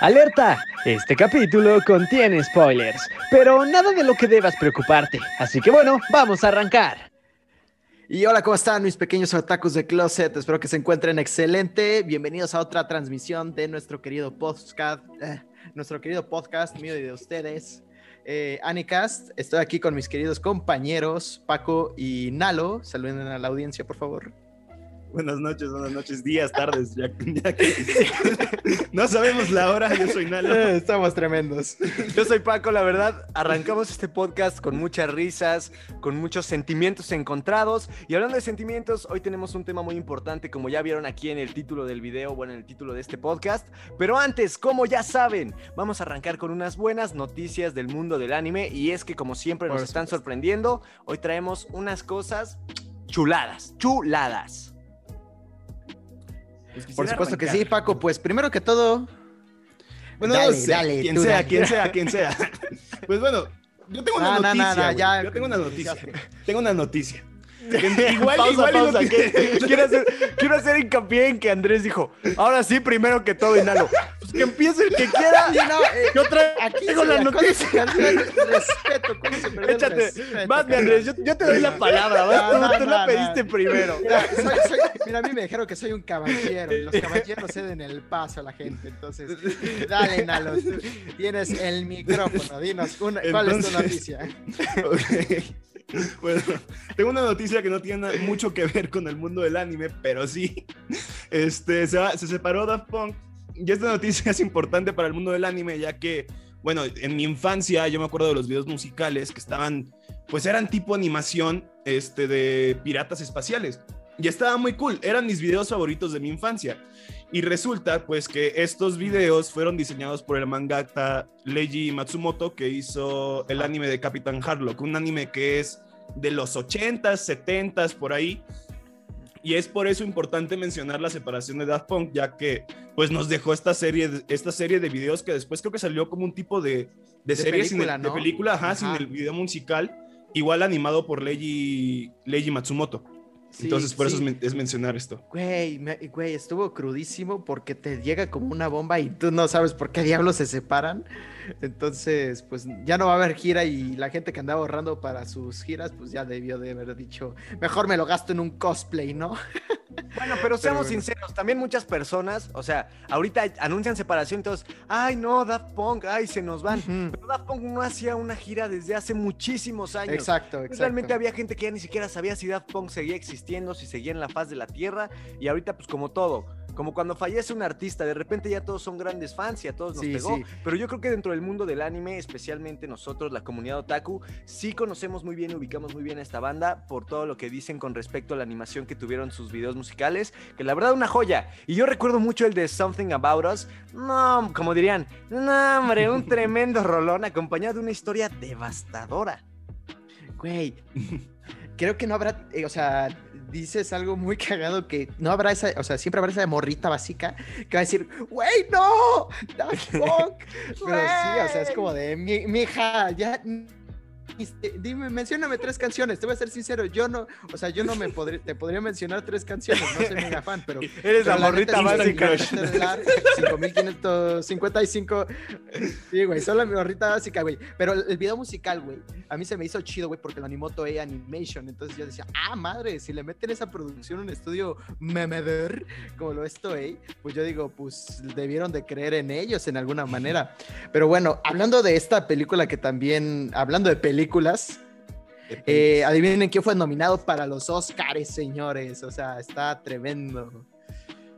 Alerta, este capítulo contiene spoilers, pero nada de lo que debas preocuparte. Así que bueno, vamos a arrancar. Y hola, ¿cómo están mis pequeños otakus de closet? Espero que se encuentren excelente. Bienvenidos a otra transmisión de nuestro querido podcast, eh, nuestro querido podcast mío y de ustedes. Eh, Anicast, estoy aquí con mis queridos compañeros Paco y Nalo. Saluden a la audiencia, por favor. Buenas noches, buenas noches, días, tardes, ya, que no sabemos la hora, yo soy Nalo. Eh, estamos tremendos. Yo soy Paco, la verdad, arrancamos este podcast con muchas risas, con muchos sentimientos encontrados. Y hablando de sentimientos, hoy tenemos un tema muy importante, como ya vieron aquí en el título del video, bueno, en el título de este podcast. Pero antes, como ya saben, vamos a arrancar con unas buenas noticias del mundo del anime. Y es que, como siempre, nos están sorprendiendo, hoy traemos unas cosas chuladas, chuladas. Pues Por supuesto que sí, Paco. Pues primero que todo. Bueno, dale, dale, quien sea, quien sea, quien sea. Pues bueno, yo tengo una noticia. ya, yo tengo una noticia. Tengo una noticia. igual, pausa, igual pausa, quiero, hacer, quiero, hacer, hincapié en que Andrés dijo, ahora sí, primero que todo, Inalo. Que empiece el que quiera. no, eh, yo aquí tengo la noticia. respeto, ¿cómo se Échate, respeto, más, mi Andrés, yo, yo, te doy la palabra, ¿vas? No, tú, tú la pediste primero. Mira, soy, soy, mira, a mí me dijeron que soy un caballero y los caballeros ceden el paso a la gente. Entonces, dale, Nalo, tienes el micrófono. Dinos, una, ¿cuál es tu noticia? Okay. Bueno, tengo una noticia que no tiene mucho que ver con el mundo del anime, pero sí. Este, se, se separó Daft Punk. Y esta noticia es importante para el mundo del anime, ya que, bueno, en mi infancia yo me acuerdo de los videos musicales que estaban, pues eran tipo animación este, de piratas espaciales. Y estaba muy cool, eran mis videos favoritos de mi infancia. Y resulta pues que estos videos fueron diseñados por el mangaka Leiji Matsumoto que hizo el anime de Capitán Harlock, un anime que es de los 80s, 70s por ahí. Y es por eso importante mencionar la separación de Daft Punk, ya que pues nos dejó esta serie, esta serie de videos que después creo que salió como un tipo de, de, serie película, sin de película, ajá, sin el video musical, igual animado por Leiji, Leiji Matsumoto. Entonces, por eso es, mencionar esto. Güey, güey, estuvo crudísimo porque te llega como una bomba y tú no sabes por qué diablos se separan. Entonces, pues ya no va a haber gira y la gente que andaba ahorrando para sus giras, pues ya debió de haber dicho, mejor me lo gasto en un cosplay, ¿no? Bueno, pero seamos sinceros, también muchas personas, o sea, ahorita anuncian separación, entonces, ay no, Daft Punk, ay, se nos van. Pero Daft Punk no hacía una gira desde hace muchísimos años. Exacto, exacto. Realmente había gente que ya ni siquiera sabía si Daft Punk seguía existiendo, si seguía en la faz de la Tierra, y ahorita, pues como todo, como cuando fallece un artista, de repente ya todos son grandes fans y a todos nos pegó. Pero yo creo que dentro del mundo del anime, especialmente nosotros, la comunidad otaku, sí conocemos muy bien, ubicamos muy bien a esta banda por todo lo que dicen con respecto a la animación que tuvieron sus videos musicales, que la verdad una joya. Y yo recuerdo mucho el de Something About Us. No, como dirían, no, hombre, un tremendo rolón acompañado de una historia devastadora. Güey, creo que no habrá, eh, o sea, dices algo muy cagado que no habrá esa, o sea, siempre habrá esa morrita básica que va a decir, güey, no, Daft Punk. Pero sí, o sea, es como de, mi, mi hija, ya dime, mencióname tres canciones. Te voy a ser sincero, yo no, o sea, yo no me podría, te podría mencionar tres canciones, no soy mega fan, pero. Eres la morrita básica. 5555. Sí, güey, solo la morrita básica, güey. Pero el video musical, güey, a mí se me hizo chido, güey, porque lo animó Toei Animation. Entonces yo decía, ah, madre, si le meten esa producción un estudio memeder, como lo es Toei, pues yo digo, pues debieron de creer en ellos en alguna manera. Pero bueno, hablando de esta película que también, hablando de películas, películas. Eh, adivinen quién fue nominado para los Oscars, señores. O sea, está tremendo.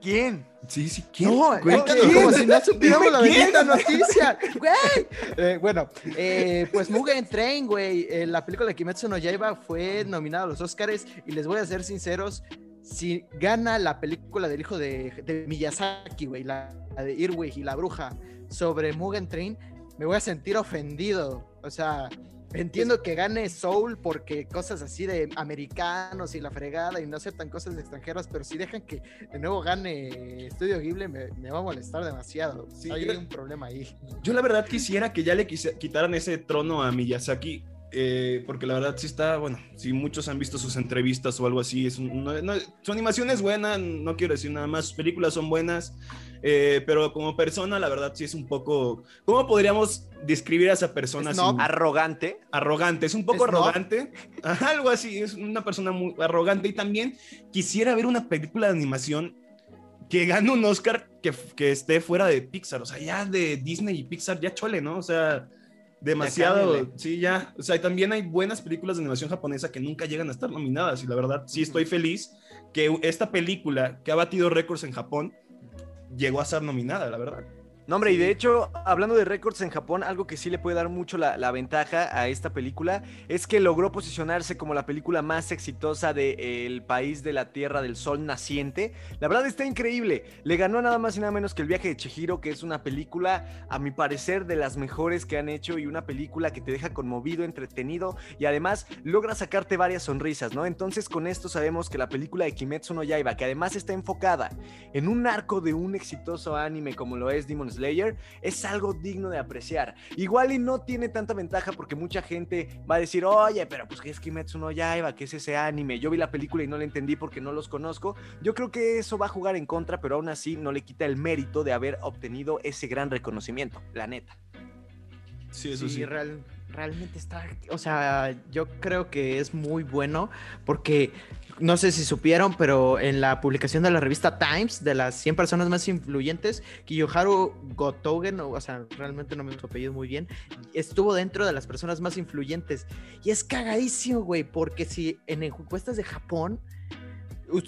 ¿Quién? Sí, sí, ¿quién? No, como si no supiéramos la bendita noticia. Güey. Eh, bueno, eh, pues Mugen Train, güey. Eh, la película de Kimetsu no Yaiba fue nominada a los Oscars y les voy a ser sinceros, si gana la película del hijo de, de Miyazaki, güey, la, la, de Irwig y la bruja sobre Mugen Train, me voy a sentir ofendido. O sea, Entiendo que gane Soul porque cosas así de americanos y la fregada y no aceptan cosas extranjeras, pero si dejan que de nuevo gane Estudio Ghibli me, va a molestar demasiado. Sí, Hay un problema ahí. Yo la verdad quisiera que ya le quitaran ese trono a Miyazaki eh, porque la verdad sí está, bueno, si muchos han visto sus entrevistas o algo así, es su animación es buena, no quiero decir nada más, sus películas son buenas, eh, pero como persona, la verdad sí es un poco, ¿cómo podríamos describir a esa persona? arrogante. Arrogante, es un poco arrogante, algo así, es una persona muy arrogante y también quisiera ver una película de animación que gane un Oscar que, que esté fuera de Pixar, o sea, ya de Disney y Pixar, ya chole, ¿no? O sea demasiado, sí, ya. O sea, también hay buenas películas de animación japonesa que nunca llegan a estar nominadas y la verdad sí estoy feliz que esta película que ha batido récords en Japón llegó a ser nominada, la verdad. No, hombre, y de hecho, hablando de récords en Japón, algo que sí le puede dar mucho la, ventaja a esta película es que logró posicionarse como la película más exitosa del país de la Tierra del Sol naciente. La verdad está increíble. Le ganó nada más y nada menos que El viaje de Chihiro, que es una película, a mi parecer, de las mejores que han hecho y una película que te deja conmovido, entretenido y además logra sacarte varias sonrisas, ¿no? Entonces, con esto sabemos que la película de Kimetsu no Yaiba, que además está enfocada en un arco de un exitoso anime como lo es Demon Slayer es algo digno de apreciar. Igual y no tiene tanta ventaja porque mucha gente va a decir, oye, pero pues que es Kimetsu no Yaiba, que es ese anime. Yo vi la película y no la entendí porque no los conozco. Yo creo que eso va a jugar en contra, pero aún así no le quita el mérito de haber obtenido ese gran reconocimiento, la neta. Sí, eso sí. realmente está, o sea, yo creo que es muy bueno porque no sé si supieron, pero en la publicación de la revista Times, de las 100 personas más influyentes, Kiyoharu Gotougen, o, sea, realmente no me su apellido muy bien, estuvo dentro de las personas más influyentes. Y es cagadísimo, güey, porque si en encuestas de Japón,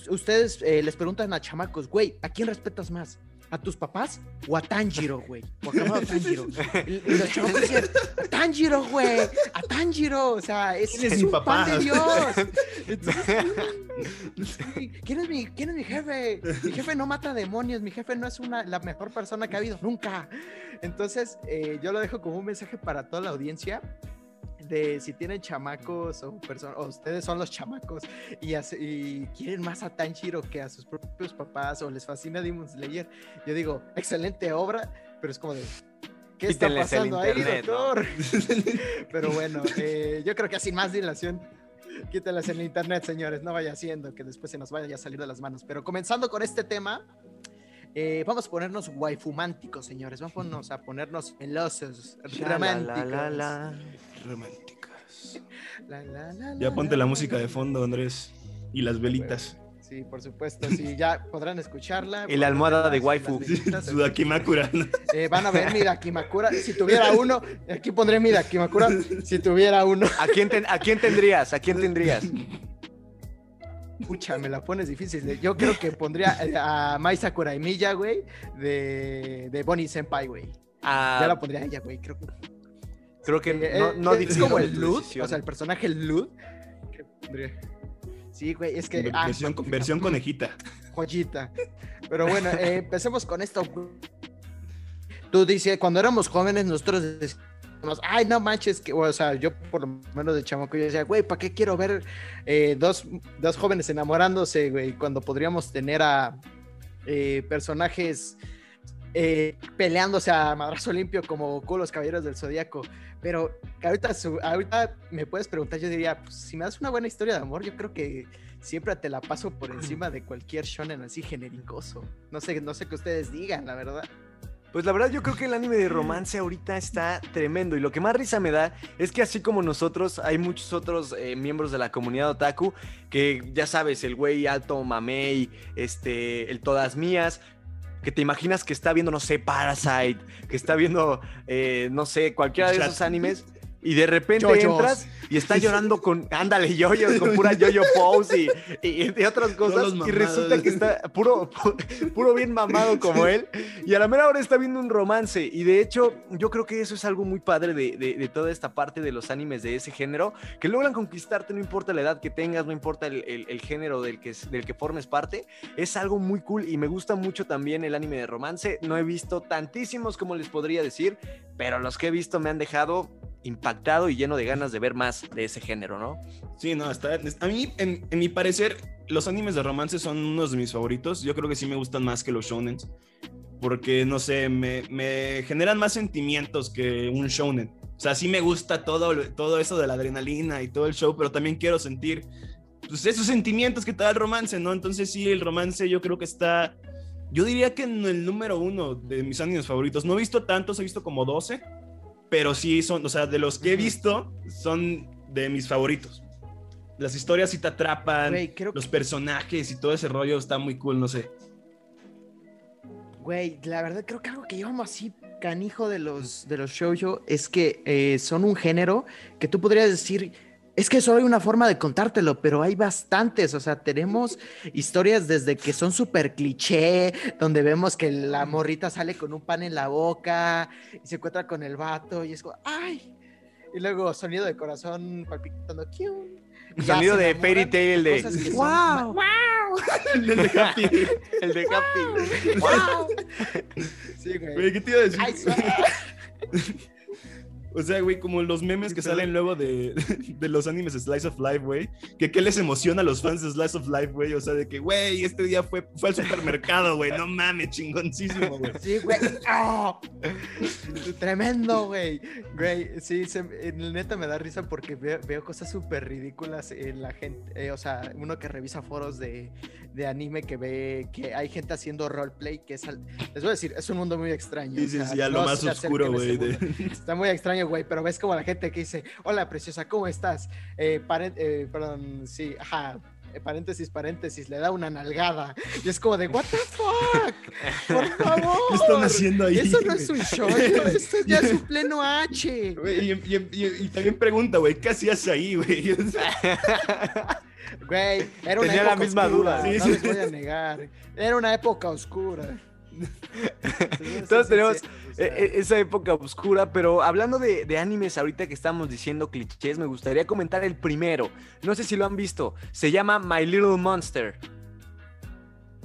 ustedes eh, les preguntan a chamacos, güey, ¿a quién respetas más? ¿A tus papás o a Tanjiro, güey? O a Tanjiro. Y, los chavos decían, a Tanjiro, güey, a Tanjiro. O sea, es, es, un papá? pan de Dios. ¿quién, es mi, ¿Quién es mi jefe? Mi jefe no mata demonios, mi jefe no es una, la mejor persona que ha habido nunca. Entonces, eh, yo lo dejo como un mensaje para toda la audiencia de si tienen chamacos o personas, o ustedes son los chamacos y, y, quieren más a Tanjiro que a sus propios papás o les fascina Demon Slayer, yo digo, excelente obra, pero es como de, ¿qué está pasando ahí, doctor? pero bueno, eh, yo creo que sin más dilación, quítelas en internet, señores, no vaya haciendo que después se nos vaya a salir de las manos. Pero comenzando con este tema, eh, vamos a ponernos waifumánticos, señores. Vamos a ponernos melosos, románticos. Románticas. ya ponte la música de fondo, Andrés. Y las velitas. Sí, por supuesto, sí, ya podrán escucharla. Y la almohada de waifu. Su Dakimakura. Eh, van a ver mi Dakimakura. Si tuviera uno, aquí pondré mi Dakimakura. Si tuviera uno. ¿A quién, ¿A quién tendrías? ¿A quién tendrías? Pucha, me la pones difícil. Yo creo que pondría eh, a Mai Sakuraimilla, güey, de, de Bonnie Senpai, güey. Ah, ya la pondría a ella, güey. Creo que. Creo que eh, no, no Es como el Lud, o sea, el personaje Lud. Sí, güey, es que. Ah, versión, versión conejita. Joyita. Pero bueno, eh, empecemos con esto. Tú dices, cuando éramos jóvenes, nosotros decíamos ay, no manches, que, o sea, yo por lo menos de chamaco, yo decía, güey, ¿para qué quiero ver eh, dos, dos, jóvenes enamorándose, güey, cuando podríamos tener a eh, personajes eh, peleándose a madrazo limpio como Goku, los caballeros del zodiaco? Pero ahorita, ahorita me puedes preguntar, yo diría, pues, si me das una buena historia de amor, yo creo que siempre te la paso por encima de cualquier shonen así genericoso. No sé, no sé qué ustedes digan, la verdad. Pues la verdad yo creo que el anime de romance ahorita está tremendo y lo que más risa me da es que así como nosotros hay muchos otros eh, miembros de la comunidad otaku que ya sabes, el güey alto mamey, este, el todas mías, que te imaginas que está viendo, no sé, Parasite, que está viendo, eh, no sé, cualquiera de esos animes y de repente entras y está llorando con, ándale, yoyos, con pura yoyo pose y, y, otras cosas. Y resulta que está puro, puro bien mamado como él. Y a la mera hora está viendo un romance. Y de hecho, yo creo que eso es algo muy padre de, de, toda esta parte de los animes de ese género, que logran conquistarte, no importa la edad que tengas, no importa el, el, género del que, del que formes parte. Es algo muy cool y me gusta mucho también el anime de romance. No he visto tantísimos como les podría decir, pero los que he visto me han dejado impactado y lleno de ganas de ver más de ese género, ¿no? Sí, no, está, a mí, en, mi parecer, los animes de romance son unos de mis favoritos. Yo creo que sí me gustan más que los shonen. Porque, no sé, me, me generan más sentimientos que un shonen. O sea, sí me gusta todo, todo eso de la adrenalina y todo el show, pero también quiero sentir pues, esos sentimientos que te el romance, ¿no? Entonces sí, el romance yo creo que está, yo diría que en el número uno de mis animes favoritos. No he visto tantos, he visto como 12, pero sí son, o sea, de los que he visto, son de mis favoritos. Las historias sí te atrapan, los personajes y todo ese rollo está muy cool, no sé. Güey, la verdad creo que algo que llevamos así canijo de los, de los shoujo es que eh, son un género que tú podrías decir, es que solo hay una forma de contártelo, pero hay bastantes. O sea, tenemos historias desde que son súper cliché, donde vemos que la morrita sale con un pan en la boca y se encuentra con el vato y es como, ¡ay! Y luego sonido de corazón palpitando. Sonido de Fairy Tail, el de ¡Wow! ¡Wow! el de Happy. el de Happy. ¡Wow! Sí, güey. ¿Qué te iba a decir? Ay, o sea, güey, como los memes que salen luego de, de, los animes Slice of Life, güey. Que qué les emociona a los fans de Slice of Life, güey. O sea, de que, güey, este día fue, fue al supermercado, güey. No mames, chingoncísimo, güey. Sí, güey. ¡Oh! Tremendo, güey. Güey, sí, se, neta me da risa porque veo, cosas súper ridículas en la gente. Eh, o sea, uno que revisa foros de, de, anime que ve que hay gente haciendo roleplay que es... les voy a decir, es un mundo muy extraño. Sí, sí, sí, a lo más oscuro, güey. Está muy extraño güey, pero ves como la gente que dice, hola, preciosa, ¿cómo estás? Eh, eh perdón, sí, ajá, eh, paréntesis, paréntesis, le da una nalgada. Y es como de, ¿What the fuck? Por favor. ¿Qué están haciendo ahí? Eso no es un show, esto ya es un pleno H. y, también pregunta, güey, ¿qué hacías ahí, güey? Güey, era una Tenía la misma duda. Sí, no les voy a negar. Era una época oscura. Todos tenemos esa época oscura, pero hablando de, animes ahorita que estamos diciendo clichés, me gustaría comentar el primero. No sé si lo han visto. Se llama My Little Monster.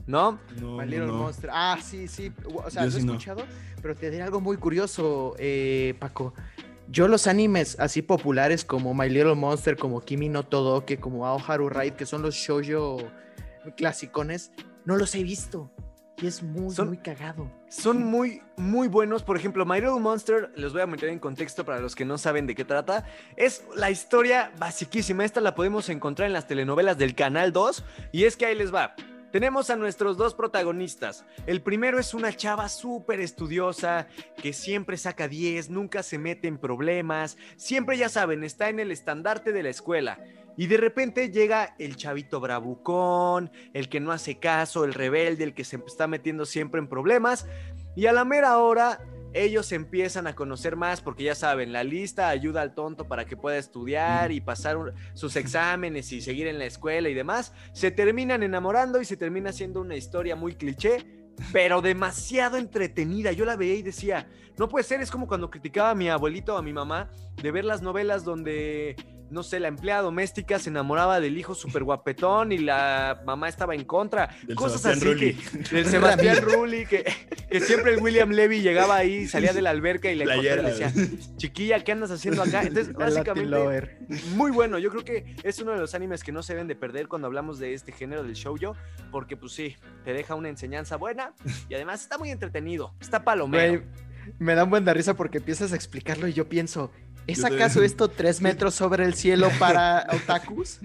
¿No? My Little Monster. Ah, sí, sí. O sea, lo he escuchado, pero te diré algo muy curioso, eh, Paco. Yo los animes así populares como My Little Monster, como Kimi no Todoke, como Aoharu Ride, que son los shoujo clasicones, no los he visto. Y es muy, muy cagado. Son muy, muy buenos. Por ejemplo, My Little Monster, les voy a meter en contexto para los que no saben de qué trata. Es la historia basiquísima. Esta la podemos encontrar en las telenovelas del Canal 2. Y es que ahí les va. Tenemos a nuestros dos protagonistas. El primero es una chava súper estudiosa, que siempre saca 10, nunca se mete en problemas, siempre ya saben, está en el estandarte de la escuela. Y de repente llega el chavito bravucón, el que no hace caso, el rebelde, el que se está metiendo siempre en problemas. Y a la mera hora ellos empiezan a conocer más porque ya saben, la lista ayuda al tonto para que pueda estudiar y pasar sus exámenes y seguir en la escuela y demás. Se terminan enamorando y se termina siendo una historia muy cliché, pero demasiado entretenida. Yo la veía y decía, no puede ser, es como cuando criticaba a mi abuelito o a mi mamá de ver las novelas donde no sé, la empleada doméstica se enamoraba del hijo súper guapetón y la mamá estaba en contra. Cosas así que. Del Sebastián Rulli, que, que, siempre el William Levy llegaba ahí, salía de la alberca y le, le decía, chiquilla, ¿qué andas haciendo acá? Entonces, básicamente, muy bueno. Yo creo que es uno de los animes que no se deben de perder cuando hablamos de este género del shoujo, porque pues sí, te deja una enseñanza buena y además está muy entretenido. Está palomero. me da un buen de risa porque empiezas a explicarlo y yo pienso, ¿Es acaso esto tres metros sobre el cielo para otakus?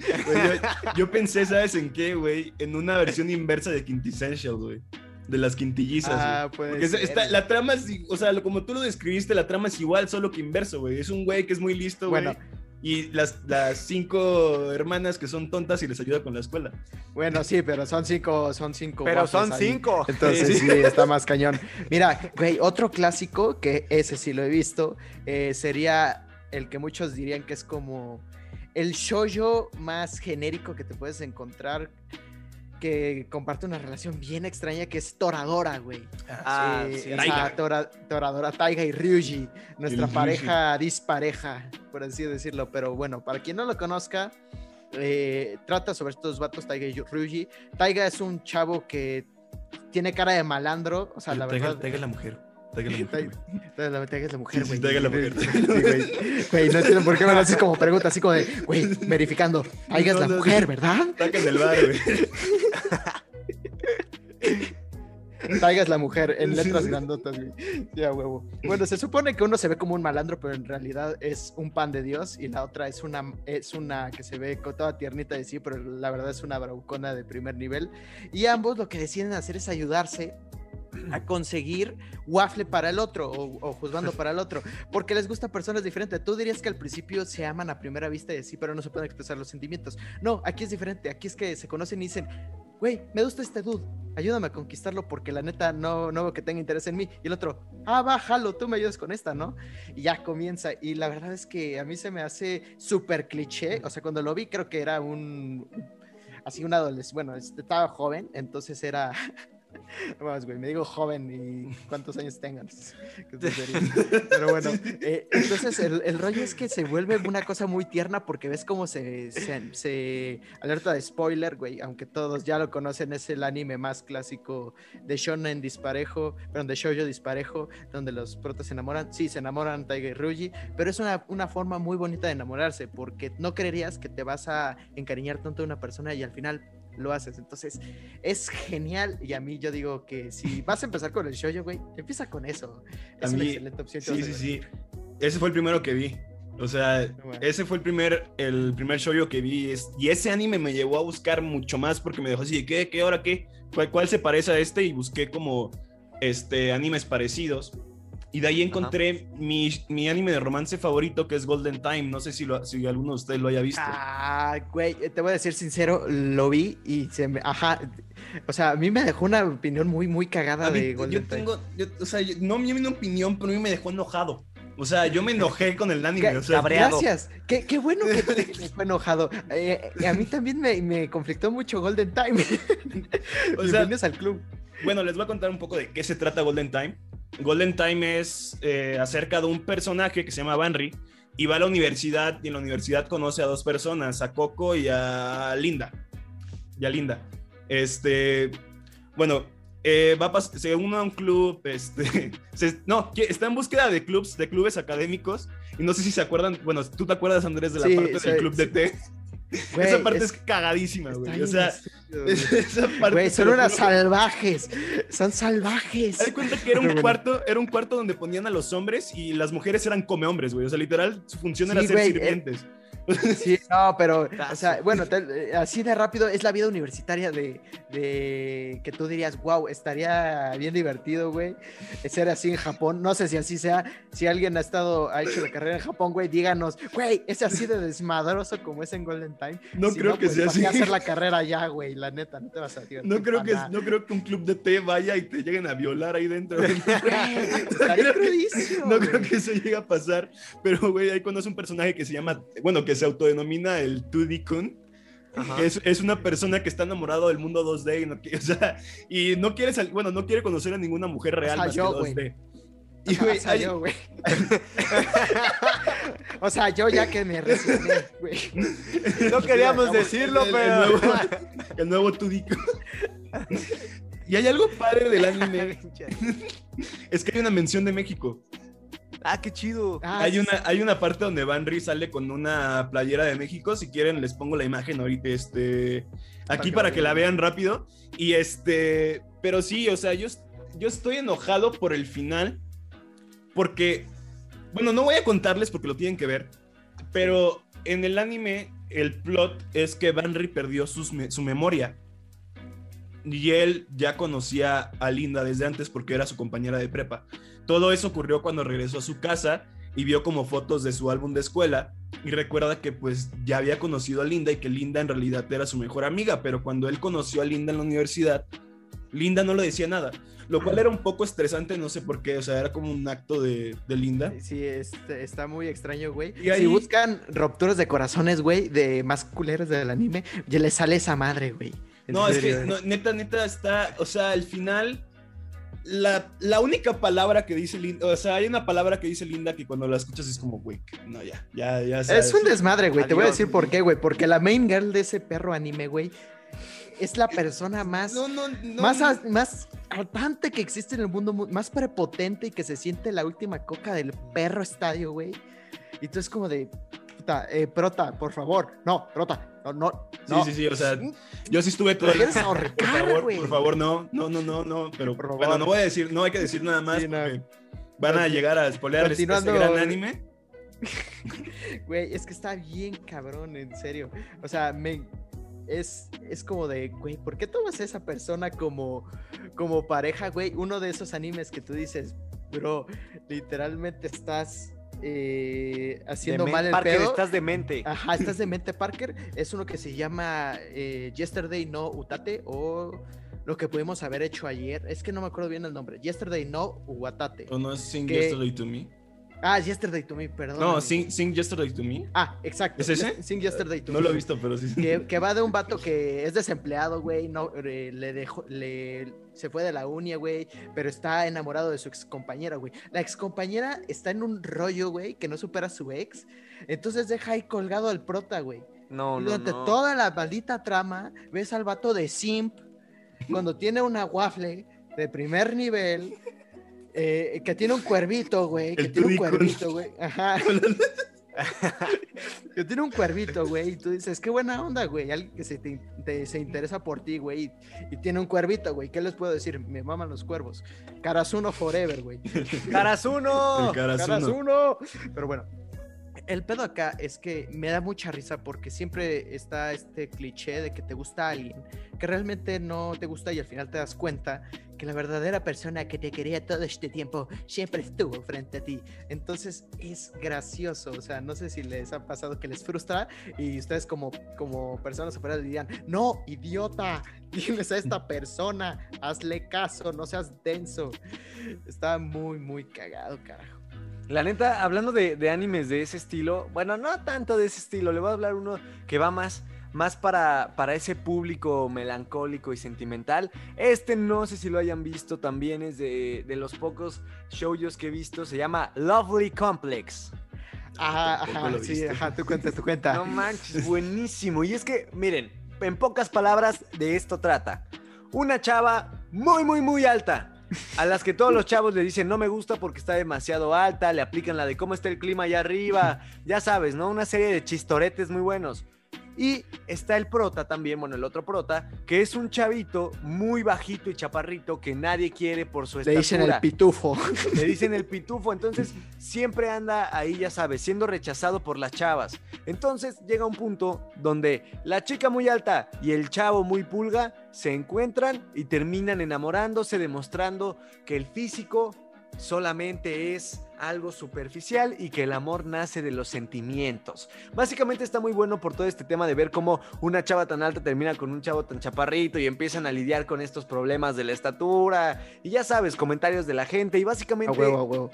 yo, pensé, ¿sabes en qué, güey? En una versión inversa de Quintessential, güey. De las quintillizas. Ah, Porque la trama es, o sea, como tú lo describiste, la trama es igual, solo que inverso, güey. Es un güey que es muy listo, güey. Bueno, y las, las cinco hermanas que son tontas y les ayuda con la escuela. Bueno, sí, pero son cinco, son cinco. Pero son cinco. Entonces sí. está más cañón. Mira, güey, otro clásico que ese sí lo he visto eh, sería el que muchos dirían que es como el shoujo más genérico que te puedes encontrar que comparte una relación bien extraña que es Toradora, güey. Ah, sí, Toradora Taiga y Ryuji, nuestra pareja dispareja, por así decirlo. Pero bueno, para quien no lo conozca, eh, trata sobre estos vatos Taiga y Ryuji. Taiga es un chavo que tiene cara de malandro, o sea, la verdad. Taiga es la mujer. Taiga la mujer. Es la mujer, güey. Taiga la mujer. Güey, no entiendo por qué me lo haces como pregunta, así como de, güey, verificando. Es la mujer, ¿verdad? Taiga del bar, güey. Taiga la mujer en letras grandotas, güey. Ya, huevo. Bueno, se supone que uno se ve como un malandro, pero en realidad es un pan de Dios y la otra es una, es una que se ve con toda tiernita de sí, pero la verdad es una bravucona de primer nivel. Y ambos lo que deciden hacer es ayudarse a conseguir waffle para el otro o, juzgando para el otro, porque les gusta personas diferentes. Tú dirías que al principio se aman a primera vista y sí, pero no se pueden expresar los sentimientos. No, aquí es diferente. Aquí es que se conocen y dicen, güey, me gusta este dude, ayúdame a conquistarlo porque la neta no, no veo que tenga interés en mí. Y el otro, ah, bájalo, tú me ayudas con esta, ¿no? Y ya comienza. Y la verdad es que a mí se me hace súper cliché. O sea, cuando lo vi creo que era un así un adolescente, bueno, estaba joven, entonces era Güey, me digo joven y cuántos años tengan. Pero bueno, eh, entonces el, rollo es que se vuelve una cosa muy tierna porque ves cómo se, se, alerta de spoiler, güey, aunque todos ya lo conocen, es el anime más clásico de shonen disparejo, perdón, de shoujo disparejo, donde los protas se enamoran. Sí, se enamoran Taiga y Ruji, pero es una, una forma muy bonita de enamorarse porque no creerías que te vas a encariñar tanto de una persona y al final lo haces. Entonces, es genial. Y a mí yo digo que si vas a empezar con el shoujo, güey, empieza con eso. Es una excelente opción. Sí, sí, sí. Ese fue el primero que vi. O sea, ese fue el primer, el primer shoujo que vi. Y ese anime me llevó a buscar mucho más porque me dejó así, ¿qué? ¿Qué? ¿Ahora qué? ¿Cuál, cuál se parece a este? Y busqué como este, animes parecidos. Y de ahí encontré mi, mi, anime de romance favorito, que es Golden Time. No sé si, lo, si alguno de ustedes lo haya visto. Ah, güey, te voy a decir sincero, lo vi y se me... Ajá, o sea, a mí me dejó una opinión muy, muy cagada de Golden yo tengo, o sea, no me una opinión, pero a mí me dejó enojado. O sea, yo me enojé con el anime. O sea, gracias. Qué, qué, bueno que te dejó enojado. Eh, a mí también me, me, conflictó mucho Golden Time. o sea, al club. Bueno, les voy a contar un poco de qué se trata Golden Time. Golden Time es eh, acerca de un personaje que se llama Banry y va a la universidad y en la universidad conoce a dos personas, a Coco y a Linda. Y a Linda. Este, bueno, eh, va a se une a un club, este, no, está en búsqueda de clubs, de clubes académicos y no sé si se acuerdan, bueno, tú te acuerdas Andrés de la parte del club de té esa parte es, cagadísima, güey. O sea, esa parte. Güey, son unas salvajes. Son salvajes. Te cuenta que era un cuarto, era un cuarto donde ponían a los hombres y las mujeres eran come hombres, güey. O sea, literal, su función era ser sirvientes. Sí, no, pero, o sea, bueno, eh, así de rápido es la vida universitaria de, de, que tú dirías, wow, estaría bien divertido, güey, ser así en Japón. No sé si así sea. Si alguien ha estado, ha hecho la carrera en Japón, güey, díganos, güey, es así de desmadroso como es en Golden Time. No creo que pues, sea así. hacer la carrera ya, güey, la neta, no te vas a divertir. No creo, que, no creo que un club de té vaya y te lleguen a violar ahí dentro. no creo que eso llegue a pasar, pero, güey, ahí conoce un personaje que se llama, bueno, que se autodenomina el 2D-kun. Es, es, una persona que está enamorado del mundo 2D y no, o sea, y no quiere bueno, no quiere conocer a ninguna mujer real o sea, más que 2D. Y, güey, o sea, yo, güey. o sea, yo ya que me resigné, güey. No queríamos decirlo, pero. El nuevo, el nuevo Tudico. Y hay algo padre del anime. es que hay una mención de México. Ah, qué chido. Ah, hay, una, hay una parte donde Banry sale con una playera de México. Si quieren, les pongo la imagen ahorita. Este, aquí para que, la vean rápido. Y este. Pero sí, o sea, yo, yo estoy enojado por el final. Porque. Bueno, no voy a contarles porque lo tienen que ver. Pero en el anime, el plot es que Banry perdió su memoria. Y él ya conocía a Linda desde antes porque era su compañera de prepa. Todo eso ocurrió cuando regresó a su casa y vio como fotos de su álbum de escuela y recuerda que pues ya había conocido a Linda y que Linda en realidad era su mejor amiga, pero cuando él conoció a Linda en la universidad, Linda no le decía nada, lo cual era un poco estresante, no sé por qué, o sea, era como un acto de, Linda. Sí, está muy extraño, güey. Y Si buscan rupturas de corazones, güey, de más culeros del anime, ya le sale esa madre, güey. No, es que neta, neta está, o sea, al final la, única palabra que dice Linda, o sea, hay una palabra que dice Linda que cuando la escuchas es como, güey, no, ya, ya, ya. Es un desmadre, güey. Te voy a decir por qué, güey. Porque la main girl de ese perro anime, güey, es la persona más, no, no, no, más, más que existe en el mundo, más prepotente y que se siente la última coca del perro estadio, güey. Y tú es como de, eh, Prota, por favor. No, Prota, no, no. Sí, sí, sí, o sea, yo sí estuve todo. Eres por favor, por favor, no, no, no, no, no, pero bueno, no voy a decir, no hay que decir nada más porque van a llegar a spoilear este gran anime. Güey, es que está bien cabrón, en serio. O sea, me, es, es como de, güey, ¿por qué tomas a esa persona como, como pareja, güey? Uno de esos animes que tú dices, bro, literalmente estás eh, haciendo mal el Parker, estás demente. Ajá, estás demente, Parker. Es uno que se llama eh, Yesterday No Utate o lo que pudimos haber hecho ayer. Es que no me acuerdo bien el nombre. Yesterday No Uatate. ¿O no es Sing Yesterday to Me? Ah, Yesterday to Me, perdón. No, Sing, Yesterday to Me. Ah, exacto. ¿Es ese? Sing Yesterday to Me. No lo he visto, pero sí. Que, que va de un vato que es desempleado, güey. No, eh, le dejó, le, se fue de la uni, güey. Pero está enamorado de su ex compañera, güey. La ex compañera está en un rollo, güey, que no supera a su ex. Entonces deja ahí colgado al prota, güey. No, y durante toda la maldita trama, ves al vato de Simp cuando tiene una waffle de primer nivel eh, que tiene un cuervito, güey. Que tiene un cuervito, güey. Ajá. que tiene un cuervito, güey. Y tú dices, qué buena onda, güey. Alguien que se, te, se interesa por ti, güey. Y, tiene un cuervito, güey. ¿Qué les puedo decir? Me maman los cuervos. Karasuno forever, güey. Karasuno. Karasuno. Pero bueno. El pedo acá es que me da mucha risa porque siempre está este cliché de que te gusta alguien que realmente no te gusta y al final te das cuenta que la verdadera persona que te quería todo este tiempo siempre estuvo frente a ti. Entonces es gracioso, o sea, no sé si les ha pasado que les frustra y ustedes como, como personas afuera dirían, no, idiota, tienes a esta persona, hazle caso, no seas denso. Está muy, muy cagado, carajo. La neta, hablando de, de animes de ese estilo, bueno, no tanto de ese estilo, le voy a hablar uno que va más más para, para ese público melancólico y sentimental. Este no sé si lo hayan visto, también es de, los pocos shows que he visto, se llama Lovely Complex. Ajá, ajá, sí, ajá, tu cuenta, tu cuenta. No manches, buenísimo. Y es que, miren, en pocas palabras, de esto trata. Una chava muy, muy, muy alta. A las que todos los chavos le dicen no me gusta porque está demasiado alta, le aplican la de cómo está el clima allá arriba, ya sabes, ¿no? Una serie de chistoretes muy buenos. Y está el prota también, bueno, el otro prota, que es un chavito muy bajito y chaparrito que nadie quiere por su estatura. Le dicen el pitufo. Le dicen el pitufo, entonces siempre anda ahí, ya sabes, siendo rechazado por las chavas. Entonces llega un punto donde la chica muy alta y el chavo muy pulga se encuentran y terminan enamorándose, demostrando que el físico solamente es algo superficial y que el amor nace de los sentimientos. Básicamente está muy bueno por todo este tema de ver cómo una chava tan alta termina con un chavo tan chaparrito y empiezan a lidiar con estos problemas de la estatura y ya sabes, comentarios de la gente y básicamente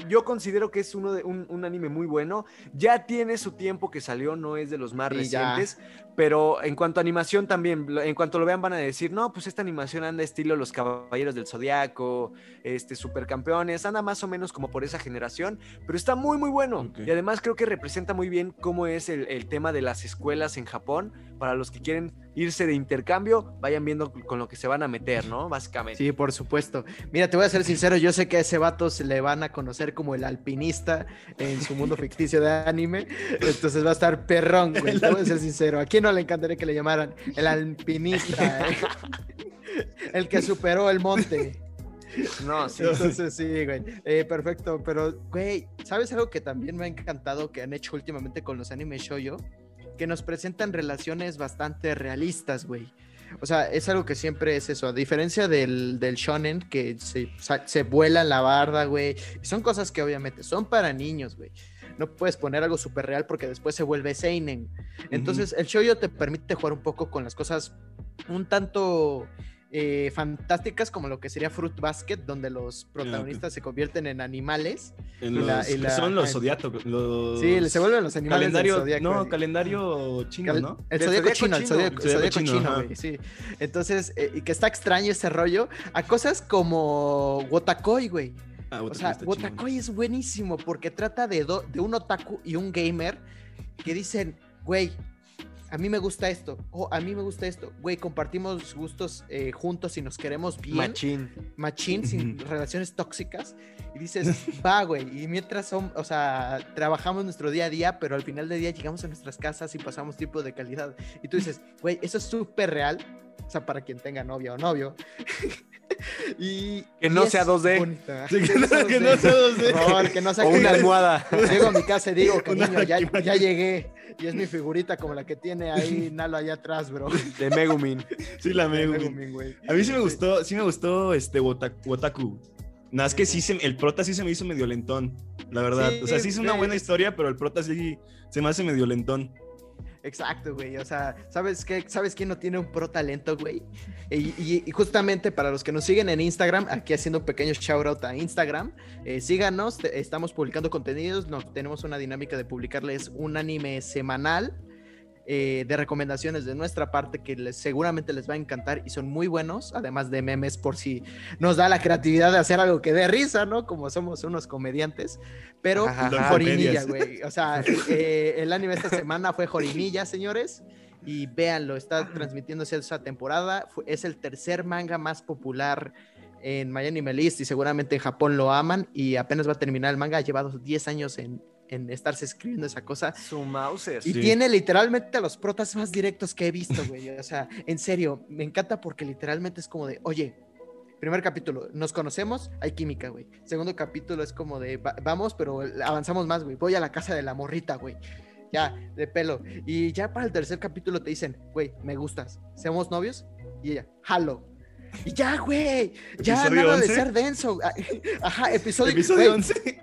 yo considero que es uno de, un, anime muy bueno. Ya tiene su tiempo que salió, no es de los más recientes, pero en cuanto a animación también, en cuanto lo vean van a decir, no, pues esta animación anda estilo Los Caballeros del Zodiaco, este, Supercampeones, anda más o menos como por esa generación pero está muy, muy bueno. Y además creo que representa muy bien cómo es el, tema de las escuelas en Japón. Para los que quieren irse de intercambio, vayan viendo con lo que se van a meter, ¿no? Básicamente. Sí, por supuesto. Mira, te voy a ser sincero, yo sé que a ese vato se le van a conocer como el alpinista en su mundo ficticio de anime. Entonces va a estar perrón, güey. Te voy a ser sincero. ¿A quién no le encantaría que le llamaran el alpinista? Eh? el que superó el monte. No, sí. Entonces sí, güey. Eh, perfecto, pero, güey, ¿sabes algo que también me ha encantado que han hecho últimamente con los anime shoyo? Que nos presentan relaciones bastante realistas, güey. O sea, es algo que siempre es eso. A diferencia del, del shonen, que se, se vuela la barda, güey. Son cosas que obviamente son para niños, güey. No puedes poner algo súper real porque después se vuelve seinen. Entonces, el shoyo te permite jugar un poco con las cosas un tanto eh, fantásticas como lo que sería Fruit Basket, donde los protagonistas se convierten en animales. son los zodiacos. Sí, se vuelven los animales calendario, No, calendario chino, ¿no? El zodiaco chino, el zodiaco chino, sí. Entonces, eh, y que está extraño ese rollo a cosas como Wotakoi, güey. Ah, o sea, Wotakoi es buenísimo porque trata de, de un otaku y un gamer que dicen, güey, a mí me gusta esto, o a mí me gusta esto, güey, compartimos gustos eh, juntos y nos queremos bien. Machín. Machín, sin relaciones tóxicas. Y dices, va, güey, y mientras son, o sea, trabajamos nuestro día a día, pero al final del día llegamos a nuestras casas y pasamos tiempo de calidad. Y tú dices, güey, eso es súper real, o sea, para quien tenga novia o novio. y, que no sea 2D. que, no, sea 2D. que no sea o una almohada. Llego a mi casa y digo, que niño, ya, ya, llegué. Y es mi figurita como la que tiene ahí Nalo allá atrás, bro. De Megumin. Sí, la Megumin. güey. A mí sí me gustó, sí me gustó este Wotaku. Nada, es que sí, se, el prota sí se me hizo medio lentón, la verdad. o sea, sí es una buena historia, pero el prota sí se me hace medio lentón. Exacto, güey. O sea, ¿sabes qué? ¿Sabes quién no tiene un pro talento, güey? Y, justamente para los que nos siguen en Instagram, aquí haciendo un pequeño shout out a Instagram, eh, síganos, estamos publicando contenidos, nos, tenemos una dinámica de publicarles un anime semanal eh, de recomendaciones de nuestra parte que les, seguramente les va a encantar y son muy buenos, además de memes por si nos da la creatividad de hacer algo que dé risa, ¿no? Como somos unos comediantes, pero Jorimilla, güey. O sea, eh, el anime esta semana fue Jorimilla, señores. Y véanlo, está transmitiéndose esa temporada. Es el tercer manga más popular en Miami Melist y seguramente en Japón lo aman y apenas va a terminar el manga, ha llevado 10 años en, en estarse escribiendo esa cosa. Su Mauser. Y tiene literalmente a los protas más directos que he visto, güey. O sea, en serio, me encanta porque literalmente es como de, oye, primer capítulo, nos conocemos, hay química, güey. Segundo capítulo es como de, vamos, pero avanzamos más, güey. Voy a la casa de la morrita, güey. Ya, de pelo. Y ya para el tercer capítulo te dicen, güey, me gustas, ¿seamos novios? Y ella, jalo. Y ya, güey. Ya nada de ser denso. Ah, ajá, episodio, episodio 11.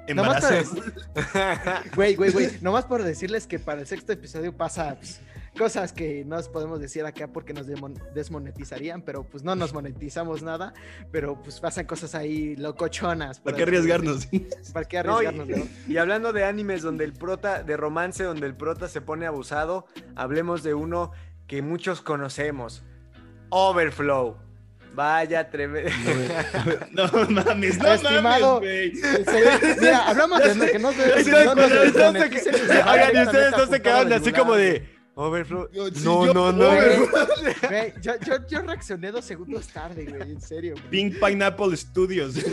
Güey, güey, güey. Nomás por decirles que para el sexto episodio pasa pues, cosas que no os podemos decir acá porque nos desmonetizarían, pero pues no nos monetizamos nada. Pero pues pasan cosas ahí locochonas. ¿Para qué arriesgarnos? ¿Para qué arriesgarnos? y, y hablando de animes donde el prota, de romance, donde el prota se pone abusado, hablemos de uno que muchos conocemos. Overflow. Vaya tremendo. No, mames, no Estimado, mames, Mira, hablamos de que no se. Oigan, y ustedes no se quedaron así como de. Overflow. No, no, no. yo, yo, yo, reaccioné dos segundos tarde, güey, en serio. Pink Pineapple Studios.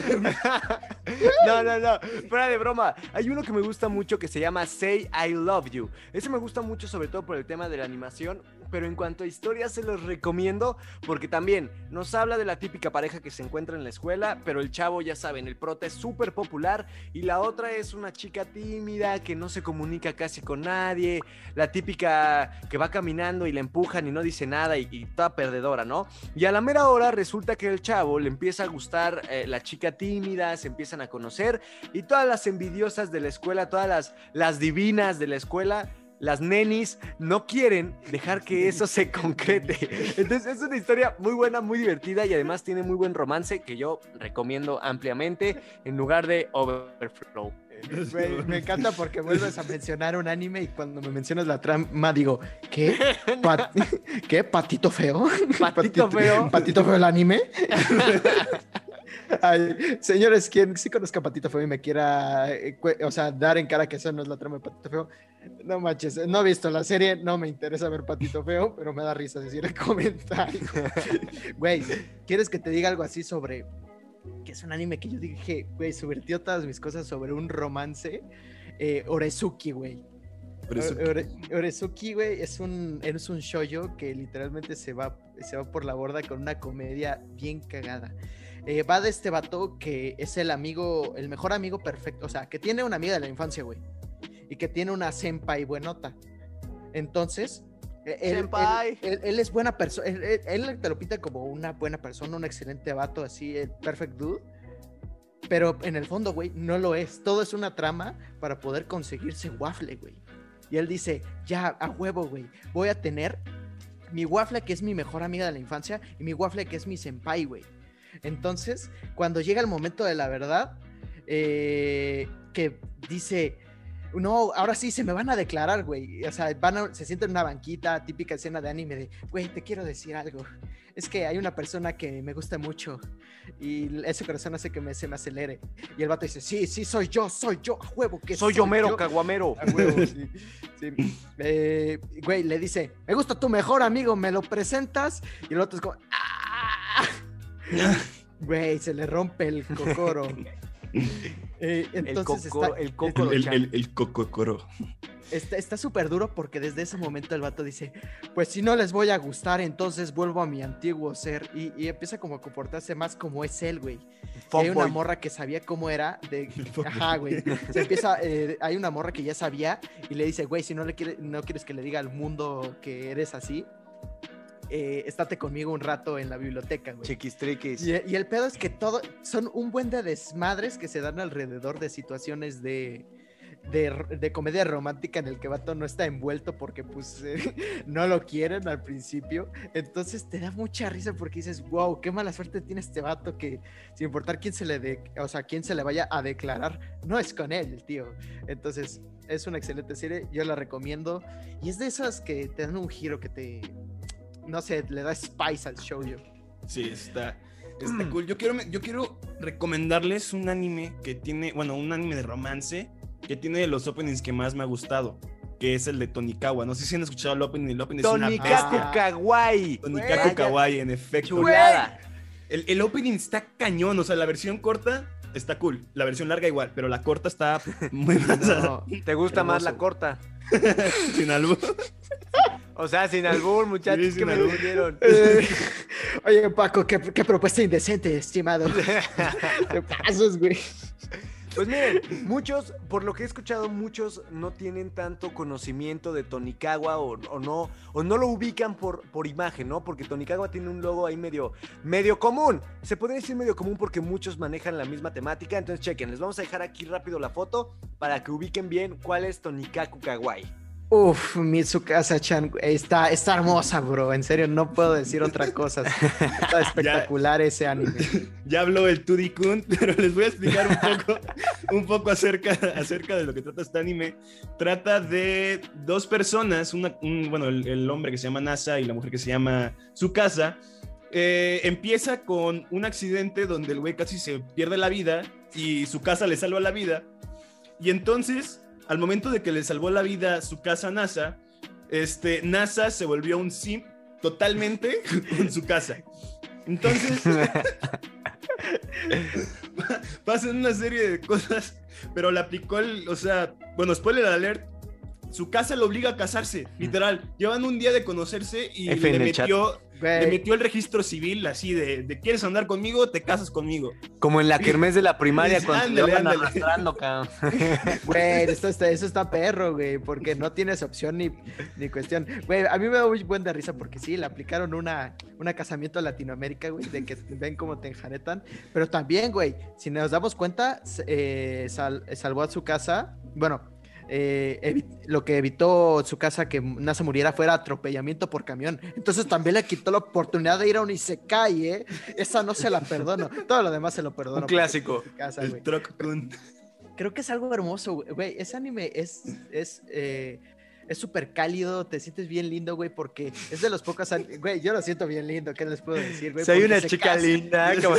no, no, no. Fuera de broma. Hay uno que me gusta mucho que se llama Say I Love You. Ese me gusta mucho, sobre todo por el tema de la animación pero en cuanto a historia se los recomiendo porque también nos habla de la típica pareja que se encuentra en la escuela, pero el chavo ya saben, el prota es súper popular y la otra es una chica tímida que no se comunica casi con nadie, la típica que va caminando y le empujan y no dice nada y, toda perdedora, ¿no? Y a la mera hora resulta que el chavo le empieza a gustar eh, la chica tímida, se empiezan a conocer y todas las envidiosas de la escuela, todas las, las divinas de la escuela las nenis no quieren dejar que eso se concrete. Entonces es una historia muy buena, muy divertida y además tiene muy buen romance que yo recomiendo ampliamente en lugar de Overflow. me encanta porque vuelves a mencionar un anime y cuando me mencionas la trama digo, ¿qué? ¿Qué? ¿Patito feo? ¿Patito, feo? ¿Patito feo el anime? Ay, señores, quien sí conozca a Patito Feo y me quiera, eh, o sea, dar en cara que eso no es la trama de Patito Feo, no manches, no he visto la serie, no me interesa ver Patito Feo, pero me da risa decir el comentario. Güey, ¿quieres que te diga algo así sobre que es un anime que yo dije, güey, subvertió todas mis cosas sobre un romance? Eh, Orezuki, güey. Orezuki, güey, es un, es un shoujo que literalmente se va, se va por la borda con una comedia bien cagada. Eh, va de este vato que es el amigo, el mejor amigo perfecto, o sea, que tiene una amiga de la infancia, güey, y que tiene una senpai buenota. Entonces, e, él, él, es buena persona, él, te lo pinta como una buena persona, un excelente vato, así, el perfect dude. Pero en el fondo, güey, no lo es. Todo es una trama para poder conseguirse waffle, güey. Y él dice, ya, a huevo, güey, voy a tener mi waffle que es mi mejor amiga de la infancia y mi waffle que es mi senpai, güey. Entonces, cuando llega el momento de la verdad, eh, que dice, no, ahora sí se me van a declarar, güey. O sea, van se sienten en una banquita, típica escena de anime de, güey, te quiero decir algo. Es que hay una persona que me gusta mucho y ese corazón hace que me, se me acelere. Y el vato dice, sí, sí, soy yo, soy yo, a huevo que soy, yo mero, caguamero. A huevo, sí. Eh, güey, le dice, me gusta tu mejor amigo, ¿me lo presentas? Y el otro es como, ¡ah! Güey, se le rompe el cocoro. Eh, entonces el, coco, el, coco el, el, el, cocoro. Está súper duro porque desde ese momento el vato dice, pues si no les voy a gustar, entonces vuelvo a mi antiguo ser. Y, empieza como a comportarse más como es él, güey. Hay una morra que sabía cómo era. De... Ajá, güey. Se empieza, eh, hay una morra que ya sabía y le dice, güey, si no, le quiere, no quieres que le diga al mundo que eres así, eh, estate conmigo un rato en la biblioteca, güey. Chiquistriquis. Y, y, el pedo es que todo, son un buen de desmadres que se dan alrededor de situaciones de, de, comedia romántica en el que Vato no está envuelto porque pues eh, no lo quieren al principio. Entonces te da mucha risa porque dices, wow, qué mala suerte tiene este vato que sin importar quién se le de, o sea, quién se le vaya a declarar, no es con él, el tío. Entonces es una excelente serie, yo la recomiendo y es de esas que te dan un giro que te, no sé, le da spice al show yo. Sí, está, está cool. Yo quiero, yo quiero recomendarles un anime que tiene, bueno, un anime de romance que tiene de los openings que más me ha gustado, que es el de Tonikawa. No sé si han escuchado el opening. El opening Tonikaku Kawaii. Tonikaku Kawaii, en efecto. El, el, opening está cañón, o sea, la versión corta está cool, la versión larga igual, pero la corta está muy no, ¿Te gusta más la corta? sin albur. O sea, sin albur, muchachos, que me lo eh, oye, Paco, qué, qué propuesta indecente, estimado. Te pasos, güey. Pues miren, muchos, por lo que he escuchado, muchos no tienen tanto conocimiento de Tonikawa o, o, no, o no lo ubican por, por imagen, ¿no? Porque Tonikawa tiene un logo ahí medio, medio común. Se podría decir medio común porque muchos manejan la misma temática. Entonces, chequen, les vamos a dejar aquí rápido la foto para que ubiquen bien cuál es Tonikaku Kawaii. Uf, Mitsukasa-chan está, está hermosa, bro. En serio, no puedo decir otra cosa. Está espectacular ese anime. Ya habló el Tudi-kun, pero les voy a explicar un poco, un poco acerca, acerca de lo que trata este anime. Trata de dos personas, una, bueno, el, hombre que se llama Nasa y la mujer que se llama Tsukasa. Eh, empieza con un accidente donde el güey casi se pierde la vida y su casa le salva la vida. Y entonces al momento de que le salvó la vida su casa NASA, este, NASA se volvió un simp totalmente con su casa. Entonces, pasan una serie de cosas, pero le aplicó el, o sea, bueno, spoiler alert, su casa lo obliga a casarse, literal. Llevan un día de conocerse y le metió, le metió el registro civil así de, de, ¿quieres andar conmigo? Te casas conmigo. Como en la kermés de la primaria cuando le arrastrando, cabrón. Güey, eso está perro, güey, porque no tienes opción ni, ni cuestión. Güey, a mí me da muy buen de risa porque sí, le aplicaron una, una casamiento a Latinoamérica, güey, de que ven cómo te enjaretan. Pero también, güey, si nos damos cuenta, eh, salvó a su casa. Bueno, eh, lo que evitó su casa que Nasa muriera fuera atropellamiento por camión. Entonces también le quitó la oportunidad de ir a un Isekai, ¿eh? Esa no se la perdono. Todo lo demás se lo perdono. Un clásico. Creo que es algo hermoso, güey. Ese anime es, es, eh, es súper cálido, te sientes bien lindo, güey, porque es de los pocos, güey, yo lo siento bien lindo, ¿qué les puedo decir, güey? Soy una chica linda, como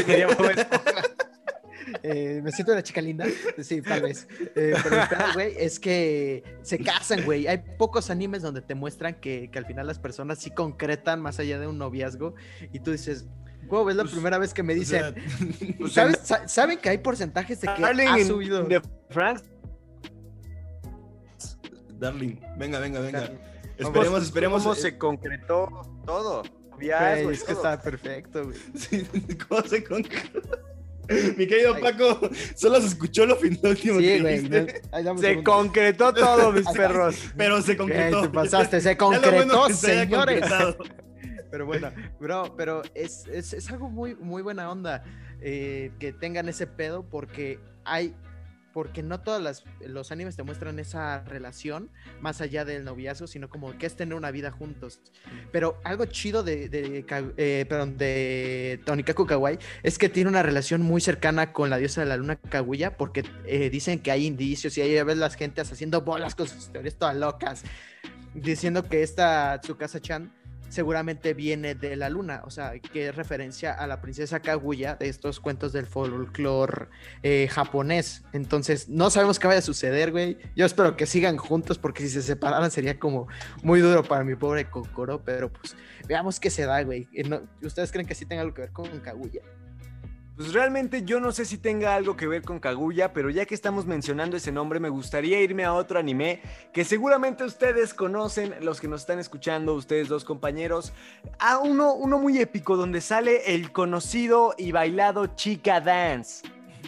Eh, me siento una chica linda. Sí, tal vez. Eh, pero el güey, es que se casan, güey. Hay pocos animes donde te muestran que, que, al final las personas sí concretan más allá de un noviazgo. Y tú dices, wow, es la pues, primera vez que me dicen. Pues, ¿sabes, ¿Saben que hay porcentajes de que ha subido? De Frank. Darling, venga, venga, venga. Esperemos, esperemos. ¿Cómo se concretó todo? es que está perfecto, güey. Sí, ¿Cómo se concretó? Mi querido Paco, solo se escuchó lo final sí, güey, se concretó todo, mis perros. Pero se concretó. Te pasaste, se concretó, señores. Pero bueno, bro, pero es, es, es algo muy, muy buena onda eh, que tengan ese pedo porque hay porque no todos los animes te muestran esa relación más allá del noviazgo, sino como que es tener una vida juntos. Pero algo chido de, de, eh, perdón, de Tonikaku Kawaii es que tiene una relación muy cercana con la diosa de la luna Kaguya, porque eh, dicen que hay indicios y ahí ves las gentes haciendo bolas con sus teorías todas locas, diciendo que esta Tsukasa-chan seguramente viene de la luna, o sea, que es referencia a la princesa Kaguya de estos cuentos del folclore eh, japonés. Entonces, no sabemos qué vaya a suceder, güey. Yo espero que sigan juntos porque si se separaran sería como muy duro para mi pobre Kokoro, pero pues veamos qué se da, güey. Eh, ¿Ustedes creen que sí tenga algo que ver con Kaguya? Pues realmente yo no sé si tenga algo que ver con Kaguya, pero ya que estamos mencionando ese nombre, me gustaría irme a otro anime que seguramente ustedes conocen, los que nos están escuchando, ustedes dos compañeros, a uno, uno muy épico donde sale el conocido y bailado Chica Dance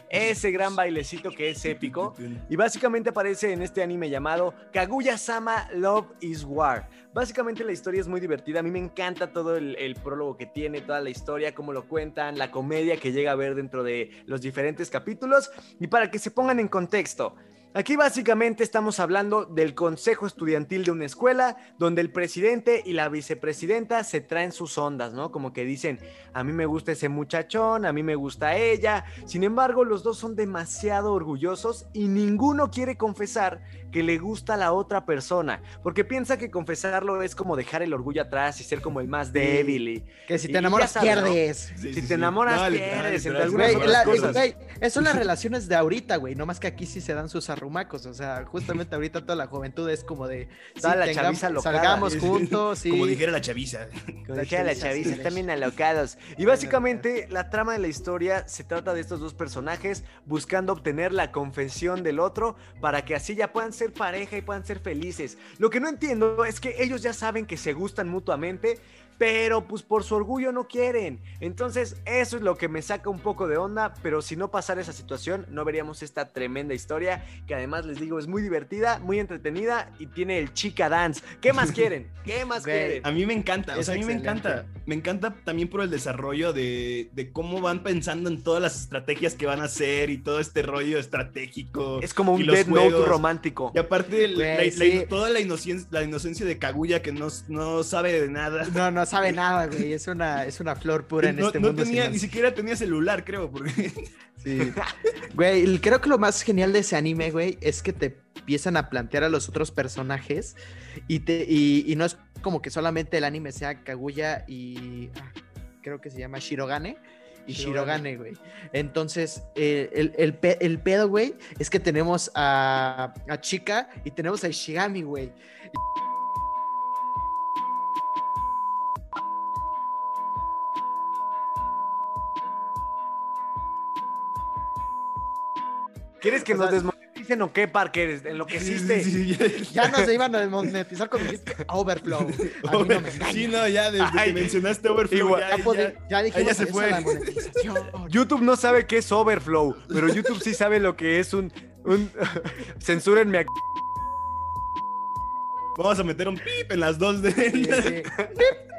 ese gran bailecito que es épico. Y básicamente aparece en este anime llamado Kaguya-sama Love is War. Básicamente la historia es muy divertida. A mí me encanta todo el, el, prólogo que tiene, toda la historia, cómo lo cuentan, la comedia que llega a ver dentro de los diferentes capítulos. Y para que se pongan en contexto, Aquí básicamente estamos hablando del consejo estudiantil de una escuela donde el presidente y la vicepresidenta se traen sus ondas, ¿no? Como que dicen, a mí me gusta ese muchachón, a mí me gusta ella. Sin embargo, los dos son demasiado orgullosos y ninguno quiere confesar que le gusta a la otra persona, porque piensa que confesarlo es como dejar el orgullo atrás y ser como el más débil. Y, que si te enamoras pierdes. si te enamoras pierdes. es son las relaciones de ahorita, güey, no más que aquí sí se dan sus arrumacos, o sea, justamente ahorita toda la juventud es como de la chaviza salgamos juntos, Como dijera la chaviza. Como dijera la chaviza, están bien alocados. Y básicamente la trama de la historia se trata de estos dos personajes buscando obtener la confesión del otro para que así ya puedan ser pareja y puedan ser felices. Lo que no entiendo es que ellos ya saben que se gustan mutuamente, pero pues por su orgullo no quieren. Entonces eso es lo que me saca un poco de onda, pero si no pasara esa situación no veríamos esta tremenda historia que además les digo es muy divertida, muy entretenida y tiene el chica dance. ¿Qué más quieren? ¿Qué más quieren? A mí me encanta, o sea, a mí me encanta. Me encanta también por el desarrollo de, de, cómo van pensando en todas las estrategias que van a hacer y todo este rollo estratégico. Es como un Dead Note romántico. Y aparte toda la inocencia, la inocencia de Kaguya que no, no sabe de nada. No, no sabe nada, güey. Es una, es una flor pura en este mundo. No tenía, ni siquiera tenía celular, creo. Porque... Sí. Güey, creo que lo más genial de ese anime, güey, es que te empiezan a plantear a los otros personajes y, te, y, no es como que solamente el anime sea Kaguya y ah, creo que se llama Shirogane y Shirogane, güey. Entonces, eh, el, el, el, pedo, güey, es que tenemos a, a Chica y tenemos a Ishigami, güey. ¿Quieres que nos desmoneticen o qué, Parker? En lo que hiciste. ya. nos iban a desmonetizar cuando dijiste Overflow. A mí no me Sí, no, ya desde que mencionaste Overflow. ya, ya, ya, dijimos se fue. YouTube no sabe qué es Overflow, pero YouTube sí sabe lo que es un. un... Censúrenme aquí. Vamos a meter un pip en las dos de. Sí,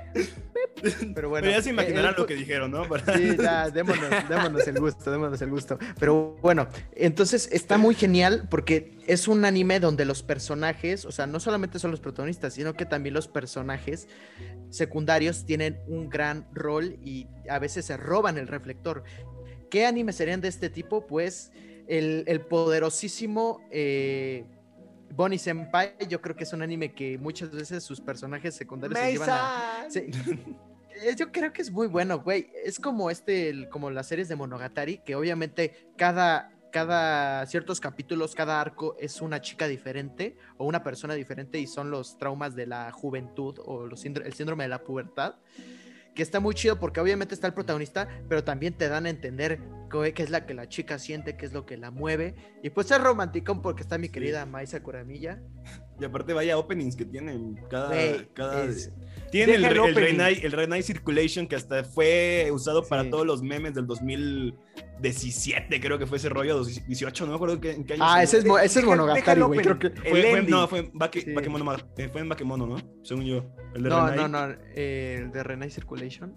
Pero bueno. ya se imaginarán lo que dijeron, ¿no? Sí, ya, démonos, démonos el gusto, démonos el gusto. Pero bueno, entonces está muy genial porque es un anime donde los personajes, o sea, no solamente son los protagonistas, sino que también los personajes secundarios tienen un gran rol y a veces se roban el reflector. ¿Qué anime serían de este tipo? Pues el, el poderosísimo... Eh, Bonnie Senpai, yo creo que es un anime que muchas veces sus personajes secundarios se llevan a. Eh, yo creo que es muy bueno, güey. Es como este, como las series de Monogatari, que obviamente cada, cada ciertos capítulos, cada arco es una chica diferente o una persona diferente y son los traumas de la juventud o el síndrome de la pubertad que está muy chido porque obviamente está el protagonista, pero también te dan a entender qué es la que la chica siente, qué es lo que la mueve. Y pues es romántico porque está mi querida Maisa Kuramilla. Y aparte vaya openings que tienen cada... cada... Tiene el, el, Renai, el Renai Circulation que hasta fue usado para todos los memes del 2017, creo que fue ese rollo, 18, no me acuerdo en qué año. Ah, ese es, ese es Monogatari, güey. Creo que fue, no, fue, Bakemono, eh, fue en Bakemono, ¿no? Según yo. El de no, Renai. no, no, eh, el de Renai Circulation.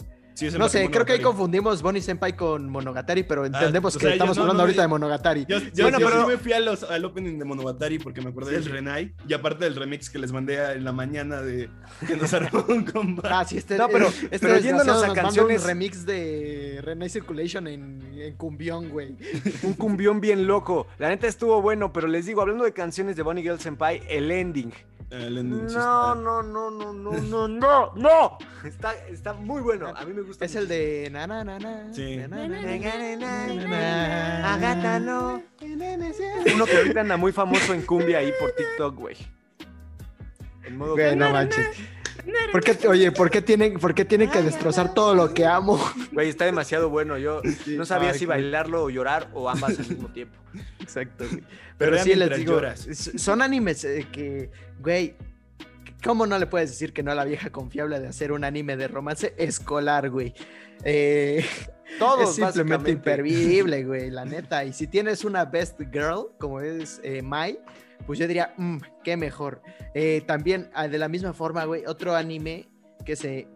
No sé, creo que ahí confundimos Bonnie Senpai con Monogatari, pero ah, entendemos que estamos hablando ahorita de Monogatari. Yo, bueno, pero... me fui al opening de Monogatari porque me acordé del Renai y aparte del remix que les mandé en la mañana de que nos armó un combate. Ah, sí, este, no, pero, este pero yéndonos a canciones. Un remix de Renai Circulation en, en cumbión, güey. un cumbión bien loco. La neta estuvo bueno, pero les digo, hablando de canciones de Bonnie Girl Senpai, el ending no, no, no, no, no, no, no, no. Está, está muy bueno. A mí me gusta. Es el de na na na na. Sí. Agata no. Uno que ahorita anda muy famoso en cumbia ahí por TikTok, güey. En modo güey, no manches. ¿Por qué, oye, ¿por qué, tienen, ¿por qué tienen que destrozar todo lo que amo? Güey, está demasiado bueno. Yo no sabía si bailarlo o llorar o ambas al mismo tiempo. Exacto. Pero, sí les digo, son animes eh, que, güey, ¿cómo no le puedes decir que no a la vieja confiable de hacer un anime de romance escolar, güey? Eh, Todo es simplemente impervivible, güey, la neta. Y si tienes una best girl, como es eh, Mai, pues yo diría, mmm, qué mejor. Eh, también, ah, de la misma forma, güey, otro anime que se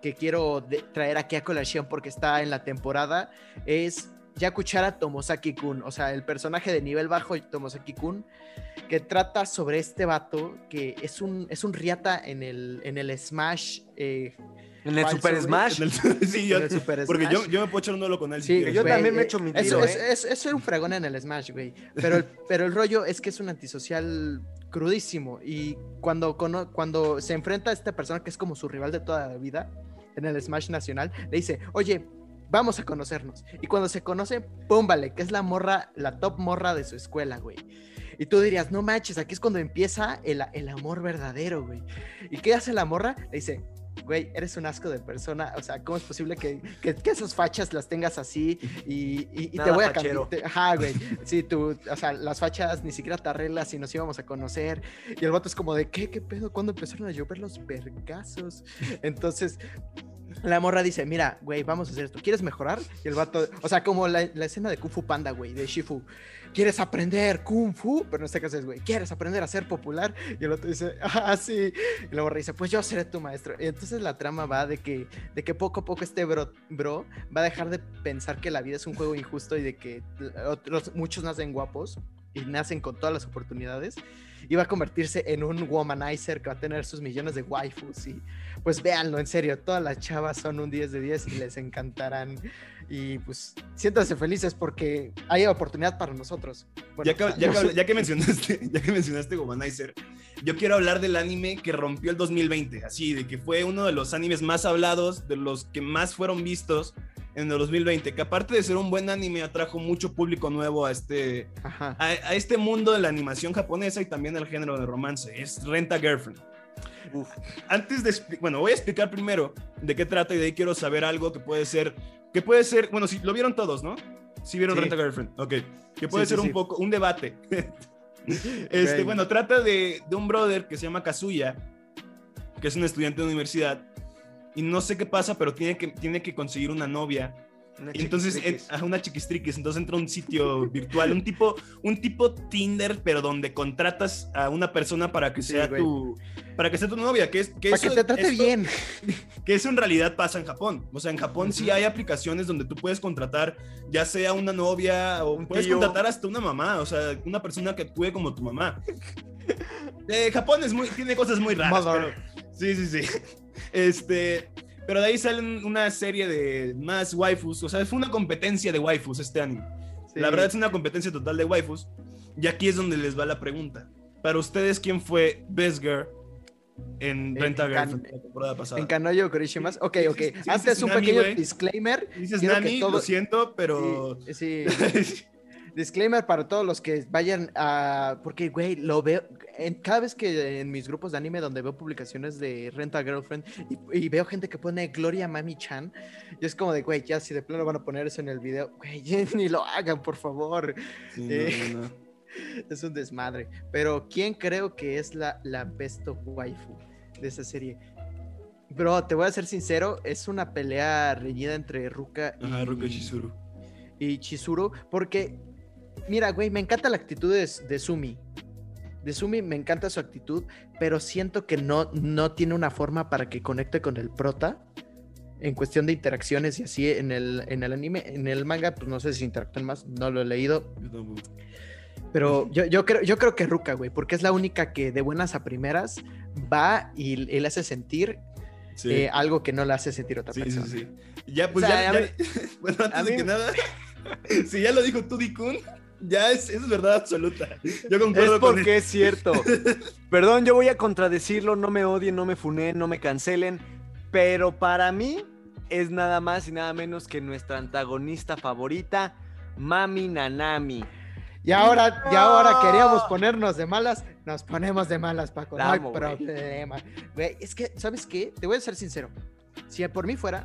que quiero traer aquí a colación porque está en la temporada es Yakuchara Tomosaki-kun, o sea, el personaje de nivel bajo Tomosaki-kun, que trata sobre este vato que es un, es un riata en el, en el Smash eh, ¿En el Super Smash? sí, yo, porque Yo, yo, me puedo echar un duelo con él. Sí, yo también me echo mi tiro, es, ¿eh? es, es, un fregón en el Smash, güey. Pero el, pero el rollo es que es un antisocial crudísimo. Y cuando, cuando se enfrenta a esta persona que es como su rival de toda la vida en el Smash Nacional, le dice, oye, vamos a conocernos. Y cuando se conoce, pum, vale, que es la morra, la top morra de su escuela, güey. Y tú dirías, no manches, aquí es cuando empieza el, el amor verdadero, güey. ¿Y qué hace la morra? Le dice, güey, eres un asco de persona. O sea, ¿cómo es posible que, que, esas fachas las tengas así y, y, te voy a cambiar? Ajá, güey. Sí, tú, o sea, las fachas ni siquiera te arreglas y nos íbamos a conocer. Y el vato es como de, ¿qué? ¿Qué pedo? ¿Cuándo empezaron a llover los vergazos? Entonces, la morra dice, mira, güey, vamos a hacer esto. ¿Quieres mejorar? Y el vato, o sea, como la, la escena de Kung Fu Panda, güey, de Shifu quieres aprender kung fu, pero en este caso es, güey, quieres aprender a ser popular. Y el otro dice, ah, sí. Y luego dice, pues yo seré tu maestro. Y entonces la trama va de que, de que poco a poco este bro, bro va a dejar de pensar que la vida es un juego injusto y de que otros, muchos nacen guapos y nacen con todas las oportunidades y va a convertirse en un womanizer que va a tener sus millones de waifus y pues véanlo, en serio, todas las chavas son un 10 de 10 y les encantarán y pues siéntanse felices porque hay oportunidad para nosotros. ya, que, ya, que, mencionaste, ya que mencionaste Womanizer, yo quiero hablar del anime que rompió el 2020, así, de que fue uno de los animes más hablados, de los que más fueron vistos en el 2020, que aparte de ser un buen anime, atrajo mucho público nuevo a este, a, este mundo de la animación japonesa y también al género de romance. Es Renta Girlfriend. Antes de, bueno, voy a explicar primero de qué trata y de ahí quiero saber algo que puede ser que puede ser, bueno, si lo vieron todos, ¿no? Si vieron Renta Girlfriend, ok. Que puede ser un poco, un debate. este, Bueno, trata de, de, un brother que se llama Kazuya, que es un estudiante de universidad, y no sé qué pasa, pero tiene que, tiene que conseguir una novia entonces, a una chiquistriquis, entonces entra a un sitio virtual, un tipo, un tipo Tinder, pero donde contratas a una persona para que sea tu, para que sea tu novia, que es que para que te trate bien. Que eso en realidad pasa en Japón. O sea, en Japón sí hay aplicaciones donde tú puedes contratar, ya sea una novia o puedes contratar hasta una mamá, o sea, una persona que actúe como tu mamá. Eh, Japón es muy, tiene cosas muy raras. Pero, sí, sí, sí. Este, pero de ahí salen una serie de más waifus. O sea, fue una competencia de waifus este anime. La verdad es una competencia total de waifus. Y aquí es donde les va la pregunta. Para ustedes, ¿quién fue Best Girl en Renta Girl la temporada pasada? En Kanoyo Korishimas. Ok, ok. Antes un pequeño disclaimer. Dices Nami, lo siento, pero... sí. Disclaimer para todos los que vayan a. Porque, güey, lo veo. En, cada vez que en mis grupos de anime donde veo publicaciones de Renta Girlfriend y, veo gente que pone Gloria Mami Chan, yo es como de, güey, ya si de plano van a poner eso en el video, güey, ni lo hagan, por favor. Eh, es un desmadre. Pero, ¿quién creo que es la, la best of waifu de esa serie? Bro, te voy a ser sincero, es una pelea reñida entre Ruka y, Ruka y Chizuru. Y Chizuru, porque Mira, güey, me encanta la actitud de, Sumi. De Sumi me encanta su actitud, pero siento que no, no tiene una forma para que conecte con el prota. en cuestión de interacciones y así en el, en el anime. En el manga, pues no sé si interactúan más, no lo he leído. Pero yo, yo, creo, yo creo que Ruka, güey, porque es la única que de buenas a primeras va y, le hace sentir eh, algo que no le hace sentir otra persona. Sí, sí, sí. Ya, pues ya, bueno, antes de que nada, si ya lo dijo Tudikun, ya es, es, verdad absoluta. Yo concuerdo es porque es cierto. Perdón, yo voy a contradecirlo, no me odien, no me funen, no me cancelen, pero para mí es nada más y nada menos que nuestra antagonista favorita, Mami Nanami. Y ahora, y ahora queríamos ponernos de malas, nos ponemos de malas, Paco. no hay problema. es que, ¿sabes qué? Te voy a ser sincero. Si por mí fuera,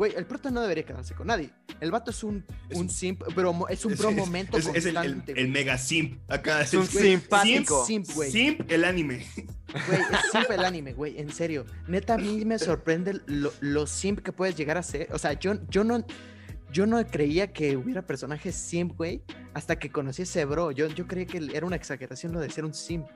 Güey, el prota no debería quedarse con nadie. El vato es un, un simp, pero es un pro momento es, constante. el, mega simp. Acá es un simpático. Simp, güey. Simp el anime. Güey, es simp el anime, güey. En serio. Neta, a mí me sorprende lo, simp que puedes llegar a ser. O sea, yo, yo no yo no creía que hubiera personajes simp, güey, hasta que conocí a ese bro. Yo, yo creía que era una exageración lo de ser un simp.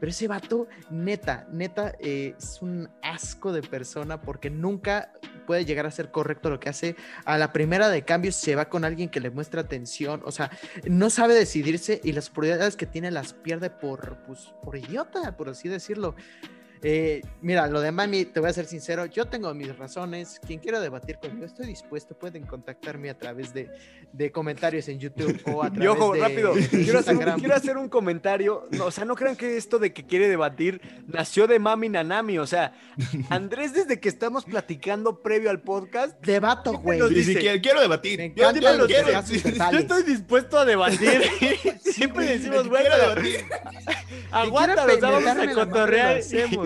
Pero ese vato, neta, neta, eh, es un asco de persona porque nunca puede llegar a ser correcto lo que hace. A la primera de cambio se va con alguien que le muestra atención. O sea, no sabe decidirse y las prioridades que tiene las pierde por, pues, por idiota, por así decirlo. Eh, mira, lo de Mami, te voy a ser sincero, yo tengo mis razones. Quien quiera debatir conmigo, estoy dispuesto. Pueden contactarme a través de, de comentarios en YouTube o a través ojo, rápido, quiero hacer, un, quiero hacer, un, comentario. o sea, no crean que esto de que quiere debatir nació de Mami Nanami. O sea, Andrés, desde que estamos platicando previo al podcast, debato, güey. quiero, debatir. yo, estoy dispuesto a debatir. Siempre decimos, bueno, aguanta, vamos a cotorrear.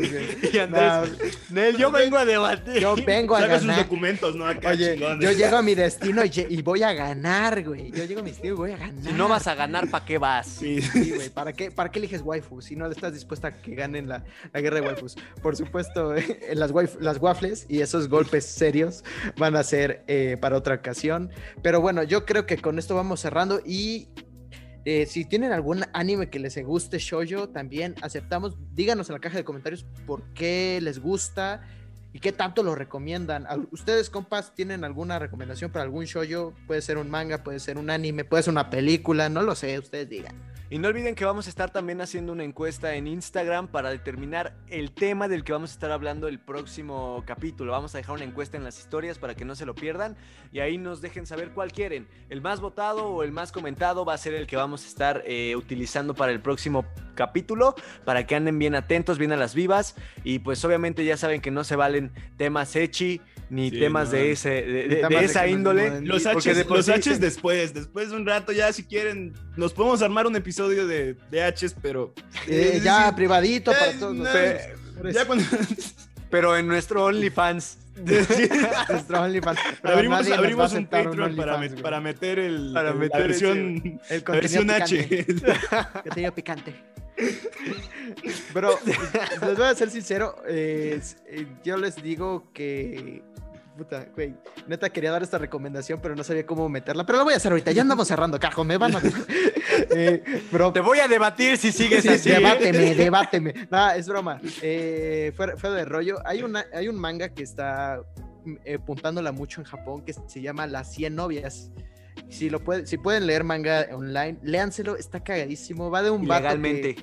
Y Andrés, yo vengo a debatir. Yo vengo a ganar. sus documentos, ¿no? Acá Oye, yo llego a mi destino y, voy a ganar, güey. Yo llego a mi destino y voy a ganar. Si no vas a ganar, ¿para qué vas? Sí, güey. ¿Para qué, ¿Para qué eliges waifu si no estás dispuesta a que ganen la, la guerra de waifus? Por supuesto, las, las waffles y esos golpes serios van a ser eh, para otra ocasión. Pero bueno, yo creo que con esto vamos cerrando y eh, si tienen algún anime que les guste shoyo, también aceptamos. Díganos en la caja de comentarios por qué les gusta y qué tanto lo recomiendan. ¿Ustedes, compas, tienen alguna recomendación para algún shoyo? Puede ser un manga, puede ser un anime, puede ser una película, no lo sé, ustedes digan. Y no olviden que vamos a estar también haciendo una encuesta en Instagram para determinar el tema del que vamos a estar hablando el próximo capítulo. Vamos a dejar una encuesta en las historias para que no se lo pierdan y ahí nos dejen saber cuál quieren. El más votado o el más comentado va a ser el que vamos a estar eh, utilizando para el próximo capítulo para que anden bien atentos, bien a las vivas y pues obviamente ya saben que no se valen temas echi ni temas de ese de, esa índole. Los H's, los H's después, después de un rato ya si quieren nos podemos armar un episodio de, de H's, pero eh, ya privadito para todos. pero, en nuestro OnlyFans. nuestro OnlyFans. abrimos, abrimos un Patreon para, para, meter, el, la versión, el la versión H. Contenido picante. Pero les voy a ser sincero, eh, yo les digo que puta, güey. Neta quería dar esta recomendación, pero no sabía cómo meterla. Pero lo voy a hacer ahorita. Ya andamos cerrando, cajo. Me van a. Eh, Te voy a debatir si sigues así. Debáteme, debáteme. Nada, es broma. Eh, fue, de rollo. Hay, una, hay un manga que está eh, puntándola mucho en Japón que se llama Las 100 novias. Si, lo puede, si pueden leer manga online, léanselo, está cagadísimo. Va de un Legalmente.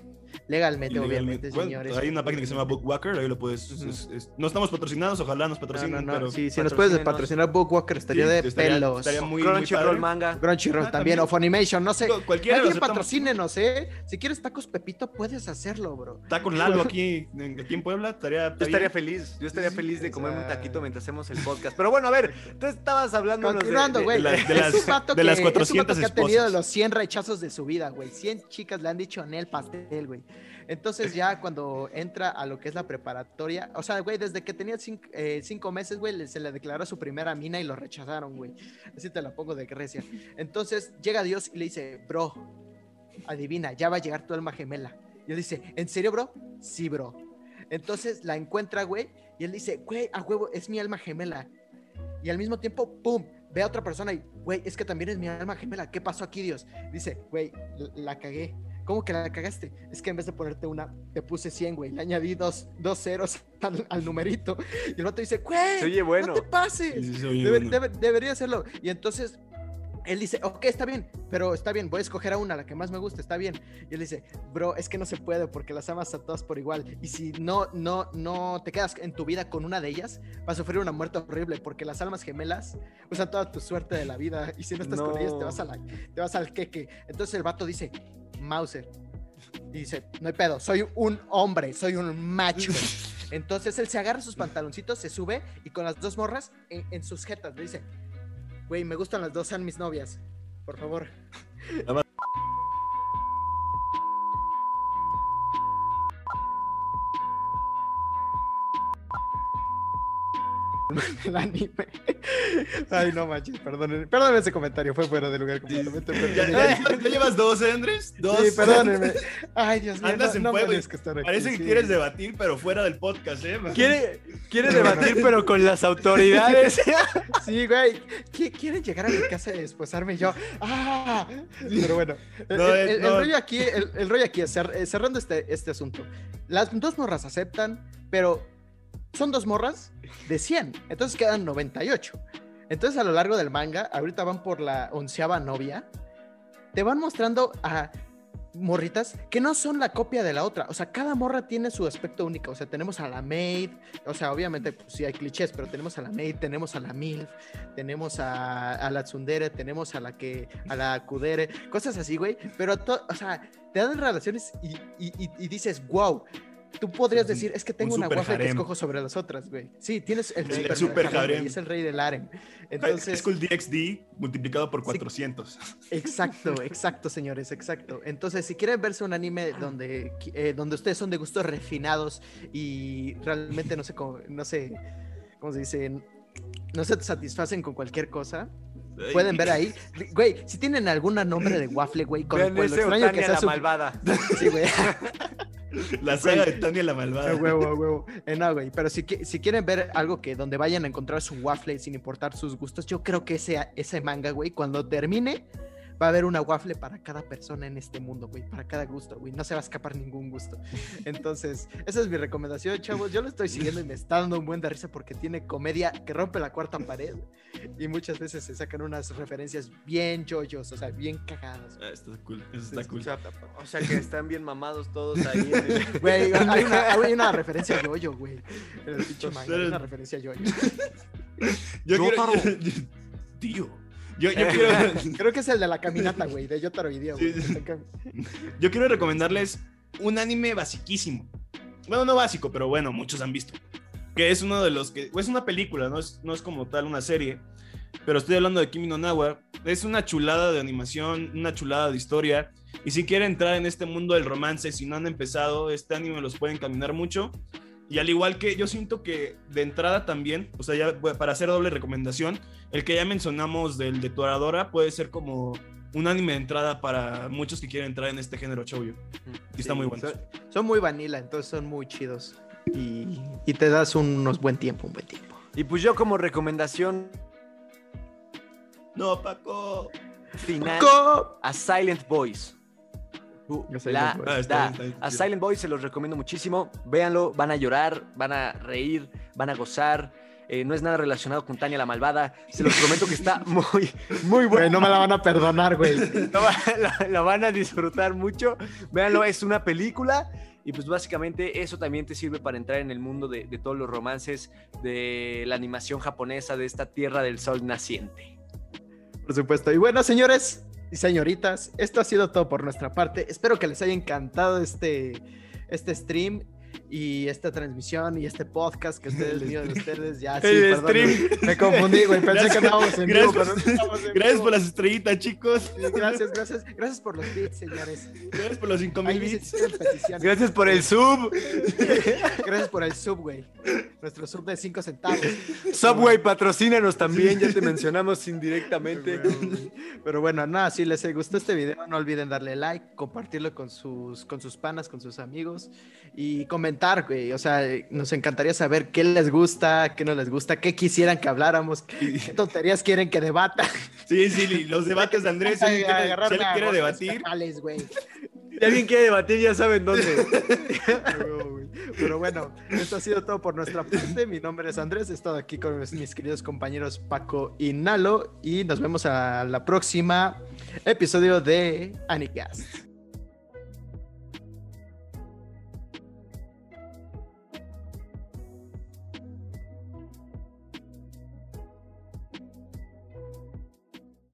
Legalmente, obviamente, señores. Hay una página que se llama Bookwalker, ahí lo puedes. no estamos patrocinados, ojalá nos patrocinen. pero... Sí, si nos puedes patrocinar Bookwalker, estaría de pelos. Estaría muy, Crunchyroll manga. Crunchyroll ah, también, o Funimation, no sé. Cualquiera Alguien patrocínenos, ¿eh? Si quieres tacos Pepito, puedes hacerlo, bro. Tacos Lalo aquí, aquí en Puebla, estaría. Yo estaría feliz, yo estaría feliz de comerme un taquito mientras hacemos el podcast. Pero bueno, a ver, tú estabas hablando Continuando, güey. De, de, las, de las 400 que ha tenido los 100 rechazos de su vida, güey. 100 chicas le han dicho en el pastel, güey. Entonces ya cuando entra a lo que es la preparatoria, o sea, güey, desde que tenía eh, cinco, meses, güey, se le declaró su primera mina y lo rechazaron, güey. Así te la pongo de Grecia. Entonces llega Dios y le dice, bro, adivina, ya va a llegar tu alma gemela. Y él dice, ¿en serio, bro? Sí, bro. Entonces la encuentra, güey, y él dice, güey, a huevo, es mi alma gemela. Y al mismo tiempo, ¡pum! Ve a otra persona y, güey, es que también es mi alma gemela. ¿Qué pasó aquí, Dios? Dice, güey, la cagué ¿cómo que la cagaste? Es que en vez de ponerte una, te puse 100, güey. Le añadí dos, dos ceros al, numerito. Y el otro dice, güey, oye, bueno. no te pases. debería hacerlo. Y entonces él dice, ok, está bien, pero está bien, voy a escoger a una, la que más me gusta, está bien. Y él dice, bro, es que no se puede porque las amas a todas por igual. Y si no, no, no te quedas en tu vida con una de ellas, vas a sufrir una muerte horrible porque las almas gemelas usan toda tu suerte de la vida. Y si no estás con ellas, te vas, a la, te vas al queque. Entonces el vato dice, Mauser. Y dice, no hay pedo, soy un hombre, soy un macho. Entonces él se agarra sus pantaloncitos, se sube y con las dos morras en, en sus jetas le dice, Güey, me gustan las dos, sean mis novias. Por favor. el anime. Ay, no manches, perdónenme. Perdónenme ese comentario, fue fuera de lugar completamente. ¿Ya, llevas dos, eh, Andrés? Dos. Sí, perdónenme. Ay, Dios mío. Andas en fuego. Parece que quieres debatir, pero fuera del podcast, ¿eh? Quiere, quiere debatir, pero con las autoridades. sí, güey. Quieren llegar a mi casa y desposarme yo. ¡Ah! Pero bueno, el, rollo aquí, el, rollo aquí es cerrando este, este asunto. Las dos morras aceptan, pero son dos morras de 100, entonces quedan 98. Entonces a lo largo del manga, ahorita van por la onceava novia, te van mostrando a morritas que no son la copia de la otra. O sea, cada morra tiene su aspecto único. O sea, tenemos a la maid, o sea, obviamente pues, sí hay clichés, pero tenemos a la maid, tenemos a la milf, tenemos a, la tsundere, tenemos a la que, a la kudere, cosas así, güey. Pero, o sea, te dan relaciones y, y dices, wow, Tú podrías decir, es que tengo una waffle que escojo sobre las otras, güey. Sí, tienes el super, super harem. es el rey del harem. Entonces, School DXD multiplicado por 400. exacto, exacto, señores, exacto. Entonces, si quieren verse un anime donde, eh, donde ustedes son de gustos refinados y realmente no sé cómo, no sé, ¿cómo se dice? No se satisfacen con cualquier cosa, Pueden ver ahí. Güey, si tienen algún nombre de waffle, güey, con, con lo extraño que sea la malvada. Sí, güey. La saga de Tania la malvada. huevo, huevo. Eh, no, güey. Pero si, si quieren ver algo que donde vayan a encontrar su waffle sin importar sus gustos, yo creo que ese, ese manga, güey, cuando termine, va a haber una waffle para cada persona en este mundo, güey, para cada gusto, güey. No se va a escapar ningún gusto. Entonces, esa es mi recomendación, chavos. Yo lo estoy siguiendo y me está dando un buen de risa porque tiene comedia que rompe la cuarta pared y muchas veces se sacan unas referencias bien yoyos, o sea, bien cagadas. Ah, está cool, eso está cool. O sea, que están bien mamados todos ahí. Güey, hay una, hay una referencia yoyo, güey. En el pinche manga, hay una referencia yoyo. Yo quiero... Tío. Yo, quiero... Creo que es el de la caminata, güey, de Yotaro y Dio. Yo quiero recomendarles un anime basiquísimo. Bueno, no básico, pero bueno, muchos han visto. Que es uno de los que. Es una película, no es, no es como tal una serie. Pero estoy hablando de Kimi no Nawa. Es una chulada de animación, una chulada de historia. Y si quieren entrar en este mundo del romance, si no han empezado, este anime los puede encaminar mucho. Y al igual que yo siento que de entrada también, o sea, ya para hacer doble recomendación, el que ya mencionamos del de Toradora puede ser como un anime de entrada para muchos que quieren entrar en este género shoujo. Y está muy bueno. Son, muy vanilla, entonces son muy chidos. Y, y te das unos buen tiempo, un buen tiempo. Y pues yo como recomendación... No, Paco. Final a Silent Voice a Silent Boy se los recomiendo muchísimo. Véanlo, van a llorar, van a reír, van a gozar. Eh, no es nada relacionado con Tania la Malvada. Se los prometo que está muy, muy bueno. no me la van a perdonar, güey. la, van a disfrutar mucho. Véanlo, es una película. Y pues básicamente eso también te sirve para entrar en el mundo de todos los romances de la animación japonesa, de esta tierra del sol naciente. Por supuesto. Y bueno, señores, y señoritas, esto ha sido todo por nuestra parte. Espero que les haya encantado este, este stream y esta transmisión y este podcast que ustedes mío de ustedes ya sí, stream. me confundí, güey, pensé que estábamos en vivo, pero no estamos en Gracias por las estrellitas, chicos. gracias, gracias, gracias por los bits, señores. Gracias por los 5000 bits. Gracias por el sub. gracias por el sub, güey. Nuestro sub de 5 centavos. Subway, patrocínanos también, ya te mencionamos indirectamente. Pero bueno, nada, si les gustó este video, no olviden darle like, compartirlo con sus, con sus panas, con sus amigos y comentar, güey. O sea, nos encantaría saber qué les gusta, qué no les gusta, qué quisieran que habláramos, qué tonterías quieren que debatan. Sí, sí, los debates de Andrés, si, si quiere debatir. Si alguien quiere debatir, ya saben dónde. Pero bueno, esto ha sido todo por nuestra parte. Mi nombre es Andrés, he estado aquí con mis queridos compañeros Paco y Nalo y nos vemos a la próxima episodio de Anicast.